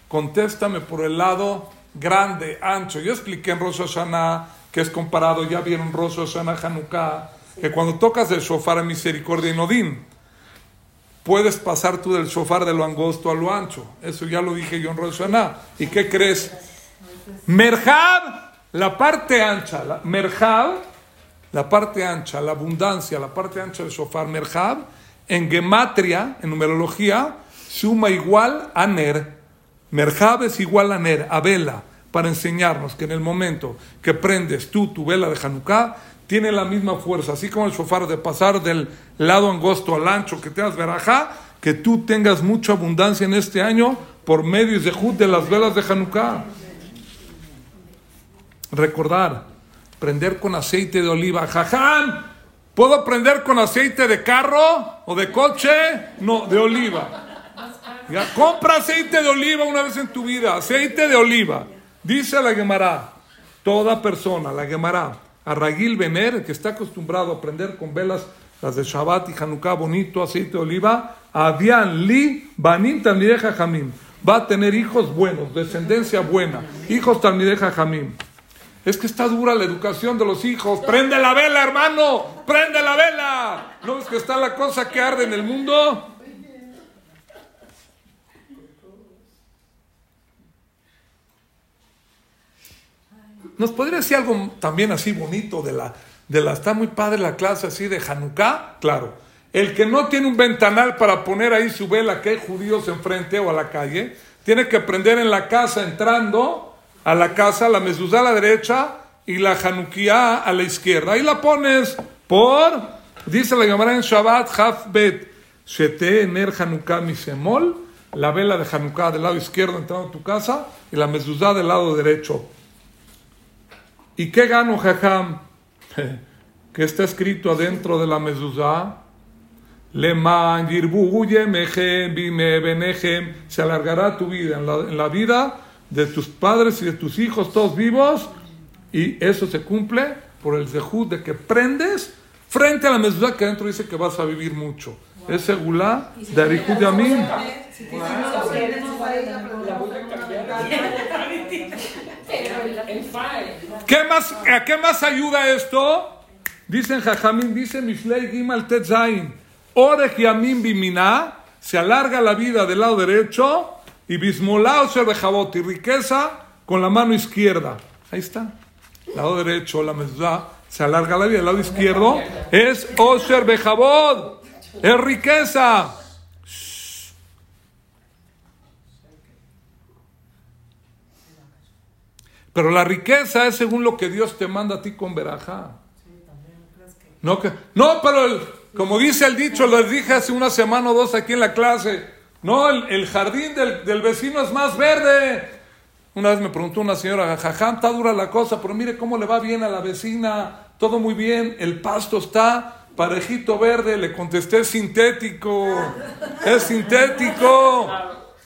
Contéstame por el lado grande, ancho. Yo expliqué en Rosh Hashanah que es comparado, ya vieron Rosh Hashanah Hanukkah, que cuando tocas el shofar a misericordia y nodín, puedes pasar tú del shofar de lo angosto a lo ancho. Eso ya lo dije yo en Rosh Hashanah. ¿Y qué crees? Merjab, la parte ancha. La, merjab la parte ancha, la abundancia, la parte ancha del shofar merjab, en gematria, en numerología, suma igual a ner. Merjab es igual a ner, a vela, para enseñarnos que en el momento que prendes tú tu vela de Hanukkah, tiene la misma fuerza, así como el shofar de pasar del lado angosto al ancho, que tengas verajá, que tú tengas mucha abundancia en este año por medio de las velas de Hanukkah. Recordar, prender con aceite de oliva. Jaján, ¿puedo prender con aceite de carro o de coche? No, de oliva. Compra aceite de oliva una vez en tu vida, aceite de oliva. Dice la Gemara, toda persona, la Gemara, a Ragil Bener, que está acostumbrado a prender con velas las de Shabbat y Hanukkah, bonito, aceite de oliva, Avian li banim talmideja jamim. Va a tener hijos buenos, descendencia buena, hijos talmideja jamim. Es que está dura la educación de los hijos. Prende la vela, hermano. Prende la vela. ¿No ves que está la cosa que arde en el mundo? ¿Nos podría decir algo también así bonito de la, de la, está muy padre la clase así de Hanukkah? Claro. El que no tiene un ventanal para poner ahí su vela, que hay judíos enfrente o a la calle, tiene que prender en la casa entrando a la casa, la mezuzá a la derecha y la Hanukkah a la izquierda. Ahí la pones por, dice la Gemara en Shabbat, Hafbet, Shete Ener Hanukkah Misemol, la vela de Hanukkah del lado izquierdo entrando a tu casa y la mezuzá del lado derecho. ¿Y qué gano, Jajam? que está escrito adentro de la mezuzá. Leman se alargará tu vida en la, en la, vida de tus padres y de tus hijos, todos vivos, y eso se cumple por el zehut de que prendes frente a la mezuzá que adentro dice que vas a vivir mucho. Es segulá de Arihud Yamin. ¿Qué más, ¿A qué más ayuda esto? Dicen Jajamín, dice Mishlei Gimal Tetzain, Orech Yamim Bimina, se alarga la vida del lado derecho, y Bismolao Bejabot, y riqueza con la mano izquierda. Ahí está. Lado derecho, la mezuzá, se alarga la vida. El lado izquierdo es Osher Bejabot, es riqueza. Pero la riqueza es según lo que Dios te manda a ti con veraja. No, que, no pero como dice el dicho, les dije hace una semana o dos aquí en la clase, no, el, jardín del, vecino es más verde. Una vez me preguntó una señora, jajam, está dura la cosa, pero mire cómo le va bien a la vecina, todo muy bien, el pasto está parejito verde, le contesté sintético, es sintético.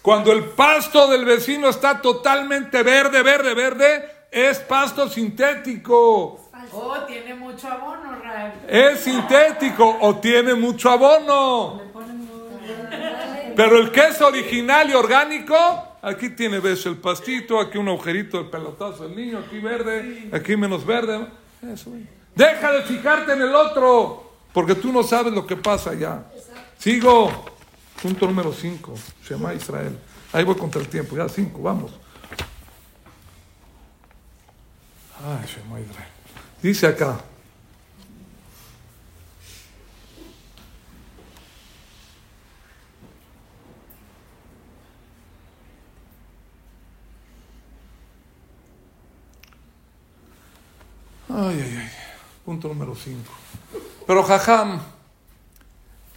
Cuando el pasto del vecino está totalmente verde, verde, verde, es pasto sintético. Oh, tiene mucho abono, Es sintético o tiene mucho abono. Pero el queso original y orgánico, aquí tiene, ves, el pastito, aquí un agujerito de pelotazo del niño, aquí verde, aquí menos verde. Deja de fijarte en el otro, porque tú no sabes lo que pasa allá. Sigo. Punto número 5, Shema Israel. Ahí voy contra el tiempo, ya 5, vamos. Ay, Shema Israel. Dice acá. Ay, ay, ay. Punto número 5. Pero Jajam,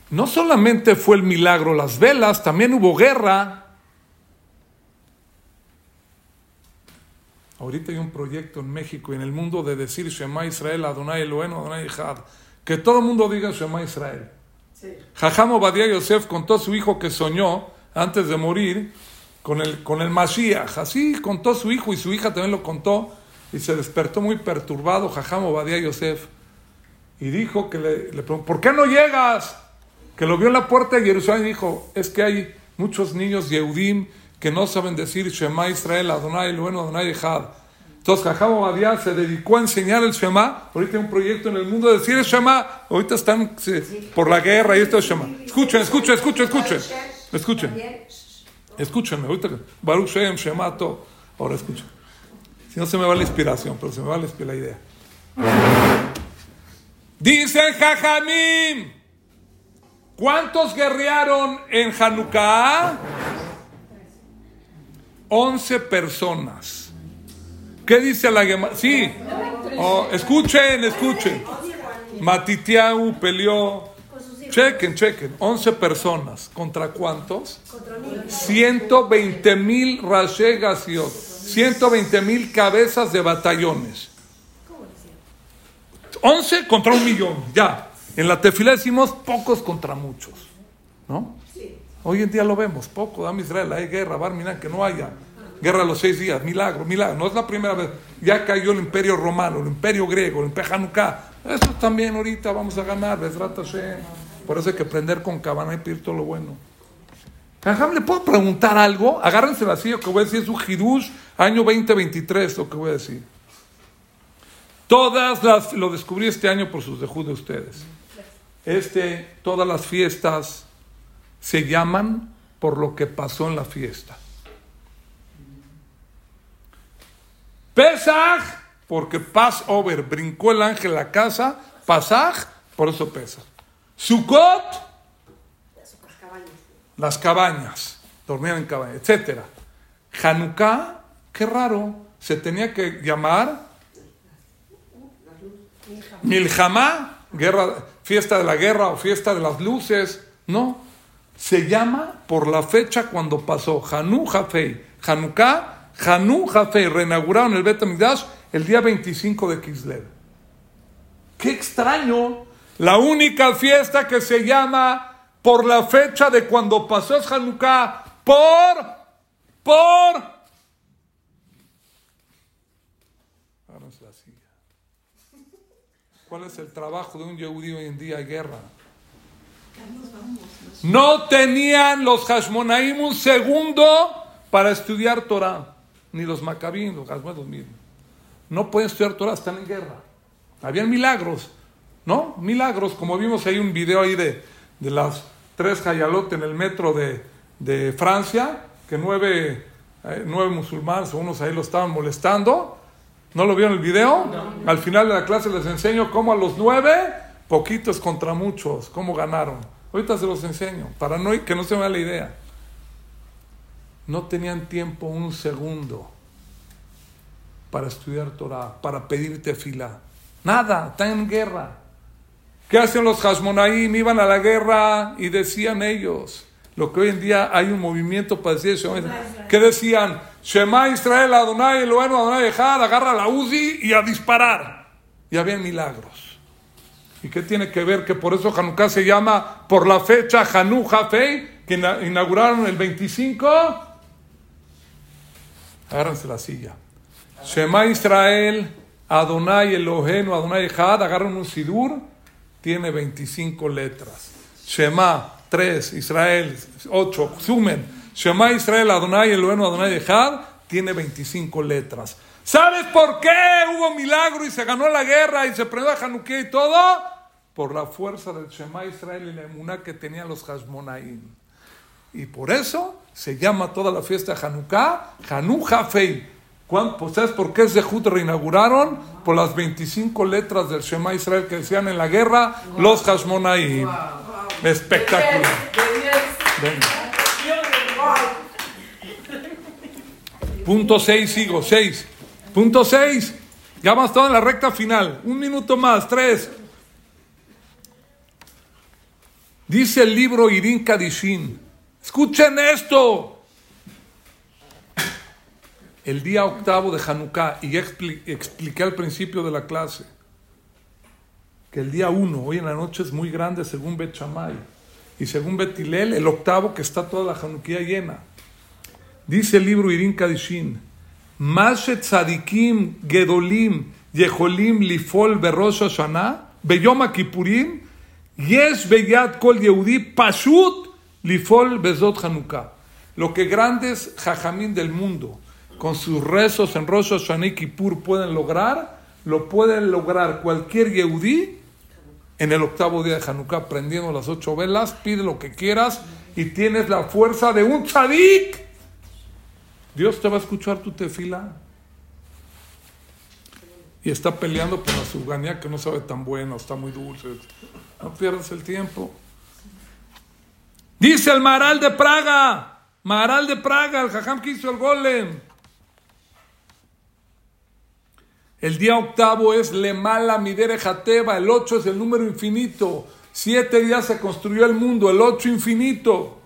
no solamente fue el milagro las velas, también hubo guerra. Ahorita hay un proyecto en México y en el mundo de decir Shema Israel, Adonai Elohenu, Adonai Echad. Que todo el mundo diga Shema Israel. Sí. Jajam Obadiah Yosef contó a su hijo que soñó antes de morir con el, con el Mashiach. Así contó su hijo y su hija también lo contó y se despertó muy perturbado Jajam Obadiah Yosef y dijo que le, preguntó, ¿por qué no llegas? que lo vio en la puerta de Jerusalén y dijo, es que hay muchos niños Yehudim que no saben decir Shema Israel, Adonai bueno, Adonai Echad. Entonces Jajam Obadiah se dedicó a enseñar el Shema. Ahorita hay un proyecto en el mundo de decir el Shema. Ahorita están por la guerra y esto es Shema. Escuchen, escuchen, escuchen, escuchen. Escuchen. Escúchenme. Ahorita Baruch Shem, Shema. Ahora escuchen. Si no se me va la inspiración, pero se me va la idea. Dice Jajamim. ¿Cuántos guerrearon en Hanukkah? Once personas. ¿Qué dice la Gemara? Sí. Oh, escuchen, escuchen. Matitiau peleó. Chequen, chequen. Once personas. ¿Contra cuántos? 120 mil Rashegaciot. 120 mil cabezas de batallones. 11 contra un millón. Ya. En la tefila decimos pocos contra muchos, ¿no? Hoy en día lo vemos, poco, dame Israel, hay guerra, Barminan, que no haya guerra a los seis días, milagro, milagro. No es la primera vez, ya cayó el imperio romano, el imperio griego, el imperio Hanukkah, Eso también ahorita vamos a ganar, Por eso hay que prender con cabana y pedir todo lo bueno. ¿Le puedo preguntar algo? Agárrense lo que voy a decir es un hidush, año 2023, lo que voy a decir. Todas las, lo descubrí este año por sus dejud de ustedes. Este, todas las fiestas se llaman por lo que pasó en la fiesta. Pesaj, porque Passover, brincó el ángel a la casa, Pasaj, por eso Pesaj. Sukkot, las cabañas, dormían en cabañas, etc. Hanukkah, qué raro, se tenía que llamar Milhamá, guerra, fiesta de la guerra o fiesta de las luces. No, se llama por la fecha cuando pasó Hanú Jafei, Hanukkah, Hanú Jafei, reinauguraron el Bet el día 25 de Kislev. Qué extraño, la única fiesta que se llama por la fecha de cuando pasó es Hanukkah, por, por ¿Cuál es el trabajo de un judío hoy en día guerra? No tenían los Hashmonaim un segundo para estudiar Torah. Ni los Maccabín, los Hashmonaim, mismos. No pueden estudiar Torah, están en guerra. Habían milagros, ¿no? Milagros, como vimos ahí un video ahí de, de las tres Hayalot en el metro de, de Francia, que nueve, eh, nueve musulmanes, unos ahí lo estaban molestando ¿No lo vieron el video? Al final de la clase les enseño cómo a los nueve, poquitos contra muchos, cómo ganaron. Ahorita se los enseño, para no, que no se me vea la idea. No tenían tiempo un segundo para estudiar Torah, para pedirte fila. Nada, están en guerra. ¿Qué hacen los Hashmonaim? Iban a la guerra y decían ellos, lo que hoy en día hay un movimiento para decir eso. ¿Qué decían? Shema Israel, Adonai, Elohenu, Adonai Echad, agarra la Uzi y a disparar. Y había milagros. ¿Y qué tiene que ver? Que por eso Hanukkah se llama por la fecha Hanu Hafei, que inauguraron el 25. Agárrense la silla. Shema Israel, Adonai Elohenu, Adonai Echad, agarran un sidur, tiene 25 letras. Shema, 3, Israel, 8, sumen. Shema Israel Adonai Elohenu Adonai Echad tiene 25 letras. ¿Sabes por qué hubo milagro y se ganó la guerra y se prendió a Hanukkah y todo? Por la fuerza del Shema Israel y la emuná que tenían los Hashmonaim. Y por eso se llama toda la fiesta de Hanukkah Fei. Pues, ¿Sabes por qué Zehut reinauguraron? Por las 25 letras del Shema Israel que decían en la guerra los Hashmonaim. Espectacular. Punto 6, sigo, 6. Punto 6. Ya vamos todos en la recta final. Un minuto más, 3. Dice el libro Irin Kadishin. Escuchen esto. El día octavo de Hanukkah, y ya expliqué al principio de la clase, que el día 1, hoy en la noche, es muy grande según Bet Shammai. Y según Betilel, el octavo que está toda la Hanukkah llena. Dice el libro Irin Kadishin, Mashet Tzadikim Gedolim Yeholim Lifol Berosh Hashanah Beyom Kippurim Yesh Beyad Kol Yehudi Pashut Lifol Bezot Hanukkah. Lo que grandes jajamín del mundo con sus rezos en Rosh Hashanah y Kippur pueden lograr, lo pueden lograr cualquier Yehudi en el octavo día de Hanukkah prendiendo las ocho velas, pide lo que quieras y tienes la fuerza de un tzadik Dios te va a escuchar tu tefila. Y está peleando por la suganía que no sabe tan bueno, está muy dulce. No pierdas el tiempo. Dice el Maral de Praga, Maral de Praga, el jajam que hizo el golem. El día octavo es Le Mala Midere Jateba, el ocho es el número infinito. Siete días se construyó el mundo, el ocho infinito.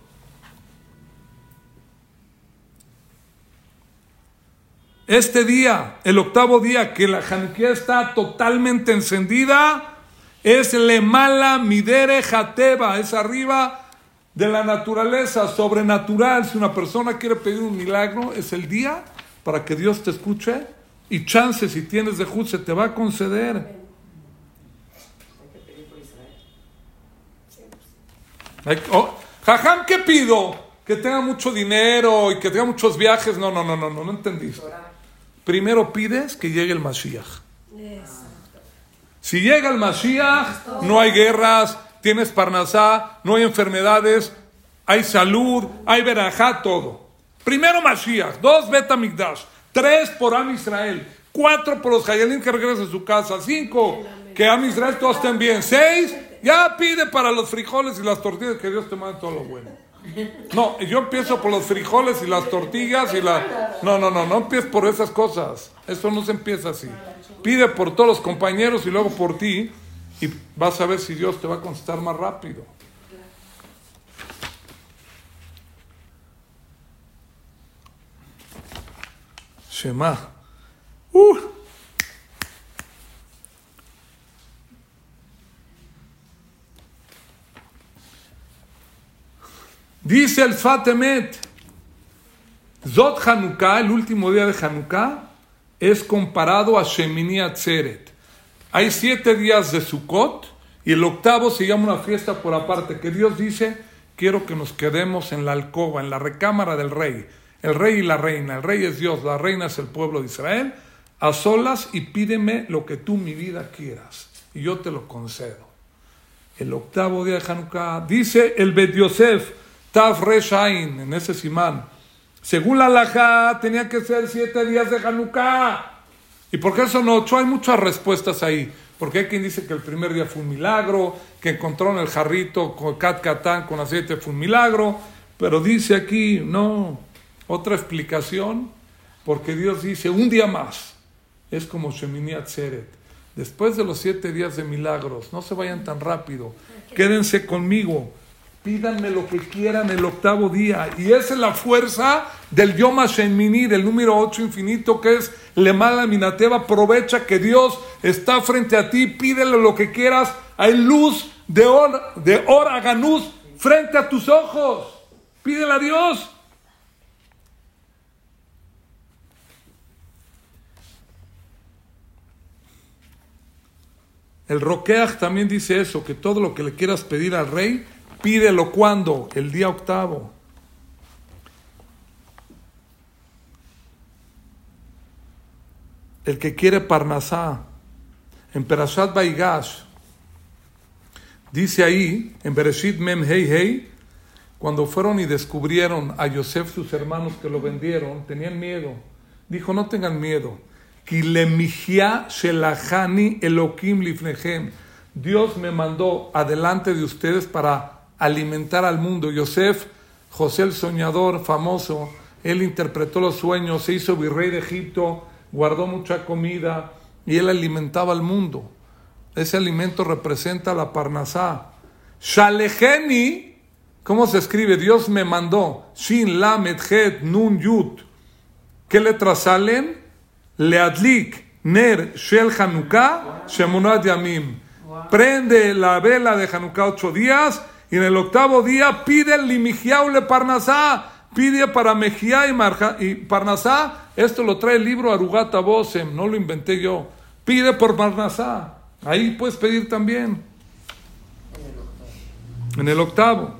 Este día, el octavo día que la Hanukkah está totalmente encendida, es le mala midere jateba, es arriba de la naturaleza sobrenatural. Si una persona quiere pedir un milagro, es el día para que Dios te escuche y chance, si tienes de Jud, se te va a conceder. Oh, jajam, ¿qué pido? Que tenga mucho dinero y que tenga muchos viajes. No, no, no, no, no, no entendiste. Primero pides que llegue el Mashiach. Si llega el Mashiach, no hay guerras, tienes Parnasá, no hay enfermedades, hay salud, hay verajá, todo. Primero Mashiach, dos Betamigdash tres por Am Israel, cuatro por los Hayalim que regresen a su casa, cinco que Am Israel todos estén bien, seis ya pide para los frijoles y las tortillas que Dios te mande todo lo bueno. No, yo empiezo por los frijoles y las tortillas y la... No, no, no, no empieces por esas cosas. Eso no se empieza así. Pide por todos los compañeros y luego por ti y vas a ver si Dios te va a contestar más rápido. Shema. Uh. Dice el Fatemet, Zot Hanukkah, el último día de Hanukkah, es comparado a Shemini Atzeret. Hay siete días de Sukkot y el octavo se llama una fiesta por aparte, que Dios dice, quiero que nos quedemos en la alcoba, en la recámara del rey. El rey y la reina, el rey es Dios, la reina es el pueblo de Israel, a solas y pídeme lo que tú mi vida quieras y yo te lo concedo. El octavo día de Hanukkah, dice el Bet Yosef, Taf Reshain, en ese simán. Según la Laja, tenía que ser siete días de Hanukkah. ¿Y por qué son ocho? Hay muchas respuestas ahí. Porque hay quien dice que el primer día fue un milagro, que encontraron el jarrito con Katán con aceite fue un milagro. Pero dice aquí, no, otra explicación, porque Dios dice un día más. Es como Shemini Atzeret. Después de los siete días de milagros, no se vayan tan rápido, quédense conmigo. Pídanme lo que quieran el octavo día. Y esa es la fuerza del Yom Hashemini, del número 8 infinito, que es Lemala Minateva. Aprovecha que Dios está frente a ti. Pídele lo que quieras. Hay luz de or, de or Aganús frente a tus ojos. Pídele a Dios. El Roqueach también dice eso, que todo lo que le quieras pedir al rey, pídelo cuando, el día octavo. El que quiere Parnasá, en Perashat Baigash, dice ahí, en Bereshit Mem Hei Hei, cuando fueron y descubrieron a Yosef sus hermanos que lo vendieron, tenían miedo. Dijo, no tengan miedo. Dios me mandó adelante de ustedes para alimentar al mundo. Yosef, José el soñador famoso, él interpretó los sueños, se hizo virrey de Egipto, guardó mucha comida y él alimentaba al mundo. Ese alimento representa la parnasá. Shalecheni, ¿cómo se escribe? Dios me mandó. Shin, Lamed, Het, Nun, Yud. ¿Qué letras salen? Leadlik, Ner, Shel Hanukkah, Shemunat Yamim. Prende la vela de Hanukkah ocho días y en el octavo día pide el limigiaule parnasá. Pide para Mejía y, Marja, y Parnasá. Esto lo trae el libro Arugata Bosem, no lo inventé yo. Pide por Parnasá. Ahí puedes pedir también. En el octavo.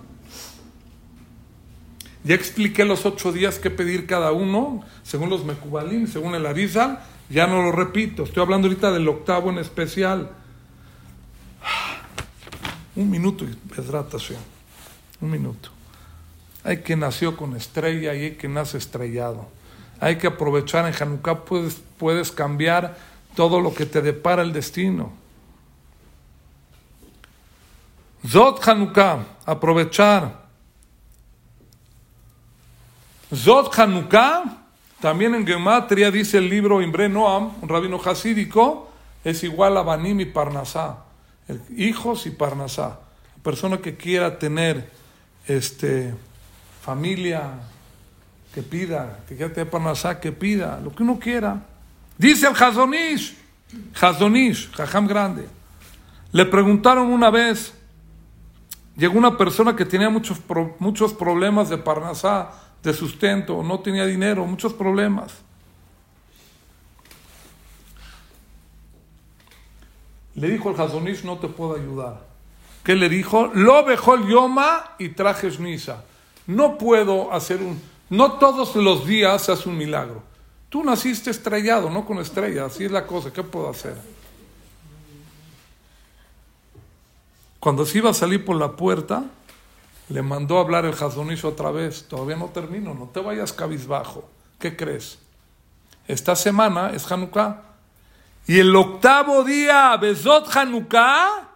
Ya expliqué los ocho días que pedir cada uno, según los Mekubalim, según el Arizal. Ya no lo repito. Estoy hablando ahorita del octavo en especial. Un minuto, Pedrata, un minuto. Hay que nació con estrella y hay que nace estrellado. Hay que aprovechar en Hanukkah, puedes, puedes cambiar todo lo que te depara el destino. Zot Hanukkah, aprovechar. Zot Hanukkah, también en Gematria dice el libro Imbre Noam, un rabino hasídico, es igual a Banim y Parnasá, hijos y Parnasá. Persona que quiera tener este, familia, que pida, que quiera tener Parnasá, que pida, lo que uno quiera. Dice el Hazonish, Hazonish, Jajam Grande. Le preguntaron una vez, llegó una persona que tenía muchos, muchos problemas de Parnasá, de sustento, no tenía dinero, muchos problemas. Le dijo el Hazonish, no te puedo ayudar. ¿Qué le dijo? Lo bejó el yoma y traje nisa. No puedo hacer un... No todos los días se hace un milagro. Tú naciste estrellado, no con estrellas. Así es la cosa. ¿Qué puedo hacer? Cuando se iba a salir por la puerta, le mandó a hablar el Hazonish otra vez. Todavía no termino, no te vayas cabizbajo. ¿Qué crees? Esta semana es Hanukkah. Y el octavo día, Besot Hanukkah,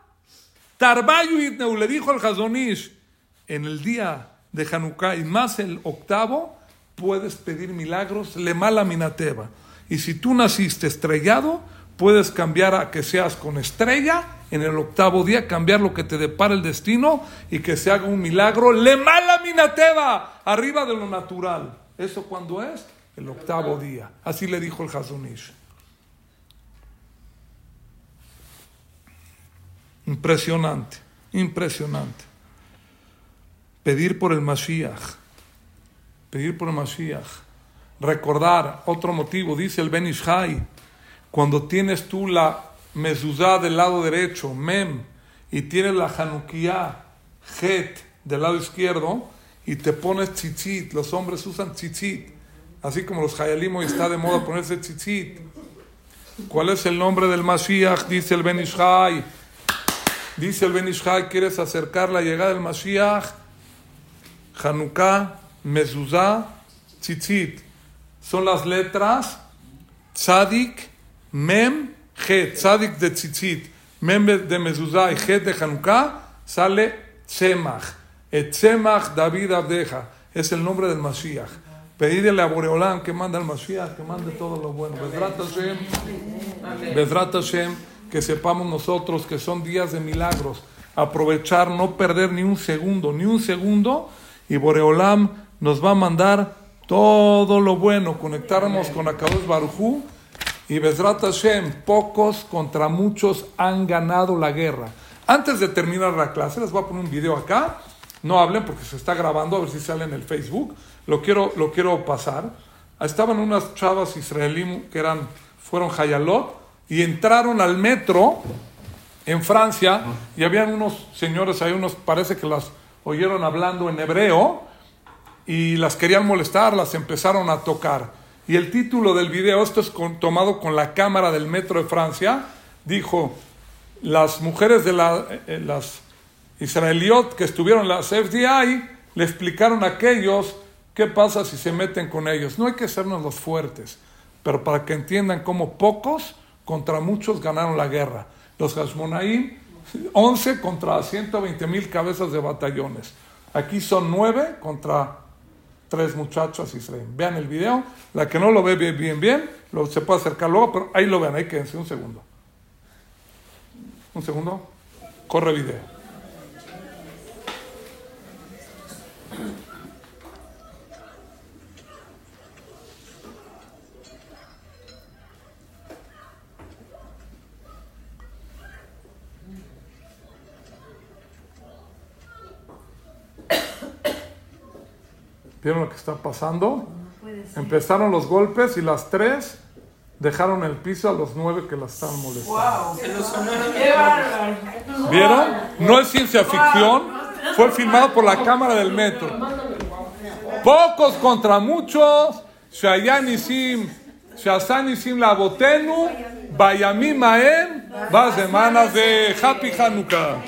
Tarbayu Itneu, le dijo al Hazonish, en el día de Hanukkah y más el octavo, puedes pedir milagros, le mala minateba. Y si tú naciste estrellado, puedes cambiar a que seas con estrella en el octavo día, cambiar lo que te depara el destino y que se haga un milagro, le mala minateba, arriba de lo natural. ¿Eso cuándo es? El octavo día. Así le dijo el Hazonish. Impresionante, impresionante. Pedir por el Mashiach. Pedir por el Mashiach. Recordar, otro motivo, dice el Ben Ishai, cuando tienes tú la mezuzá del lado derecho, mem, y tienes la Hanukkah, het, del lado izquierdo, y te pones tzitzit, los hombres usan tzitzit, así como los hayalim hoy está de moda ponerse tzitzit. ¿Cuál es el nombre del Mashiach? Dice el Ben Ishai. Dice el Ben Ishai, ¿quieres acercar la llegada del Mashiach? Hanukkah, mezuzá, tzitzit. Son las letras tzadik, mem, het. Tzadik de tzitzit, mem de mezuzá y het de Hanukkah, sale tzemach. Et tzemach David Abdeja. Es el nombre del Mashiach. Pedirle a Boreolán que manda el Mashiach, que mande todo lo bueno. Bezrat Hashem, que sepamos nosotros que son días de milagros. Aprovechar, no perder ni un segundo, ni un segundo. Y Boreolam nos va a mandar todo lo bueno. Conectarnos con Akadosh Barujú. Y Bezrat Hashem, pocos contra muchos han ganado la guerra. Antes de terminar la clase, les voy a poner un video acá. No hablen porque se está grabando, a ver si sale en el Facebook. Lo quiero, lo quiero pasar. Estaban unas chavas israelí que eran, fueron Hayalot y entraron al metro en Francia y habían unos señores ahí, unos parece que las oyeron hablando en hebreo y las querían molestar, las empezaron a tocar. Y el título del video, esto es tomado con la cámara del metro de Francia, dijo, las mujeres de la, eh, las israeliot que estuvieron en las FDI le explicaron a aquellos qué pasa si se meten con ellos. No hay que sernos los fuertes, pero para que entiendan cómo pocos contra muchos ganaron la guerra. Los Hashmonaim, 11 contra 120 mil cabezas de batallones. Aquí son 9 contra tres muchachas israelíes. Vean el video. La que no lo ve bien, bien, bien, lo, se puede acercar luego, pero ahí lo vean. Ahí quédense un segundo. Un segundo. Corre video. ¿Vieron lo que está pasando? Empezaron los golpes y las tres dejaron el piso a los nueve que las estaban molestando. ¿Vieron? No es ciencia ficción. Fue filmado por la cámara del metro. Pocos contra muchos. Shayan Isim, Shasan Isim Labotenu, Bayamim Maem, va semanas de Happy Hanukkah.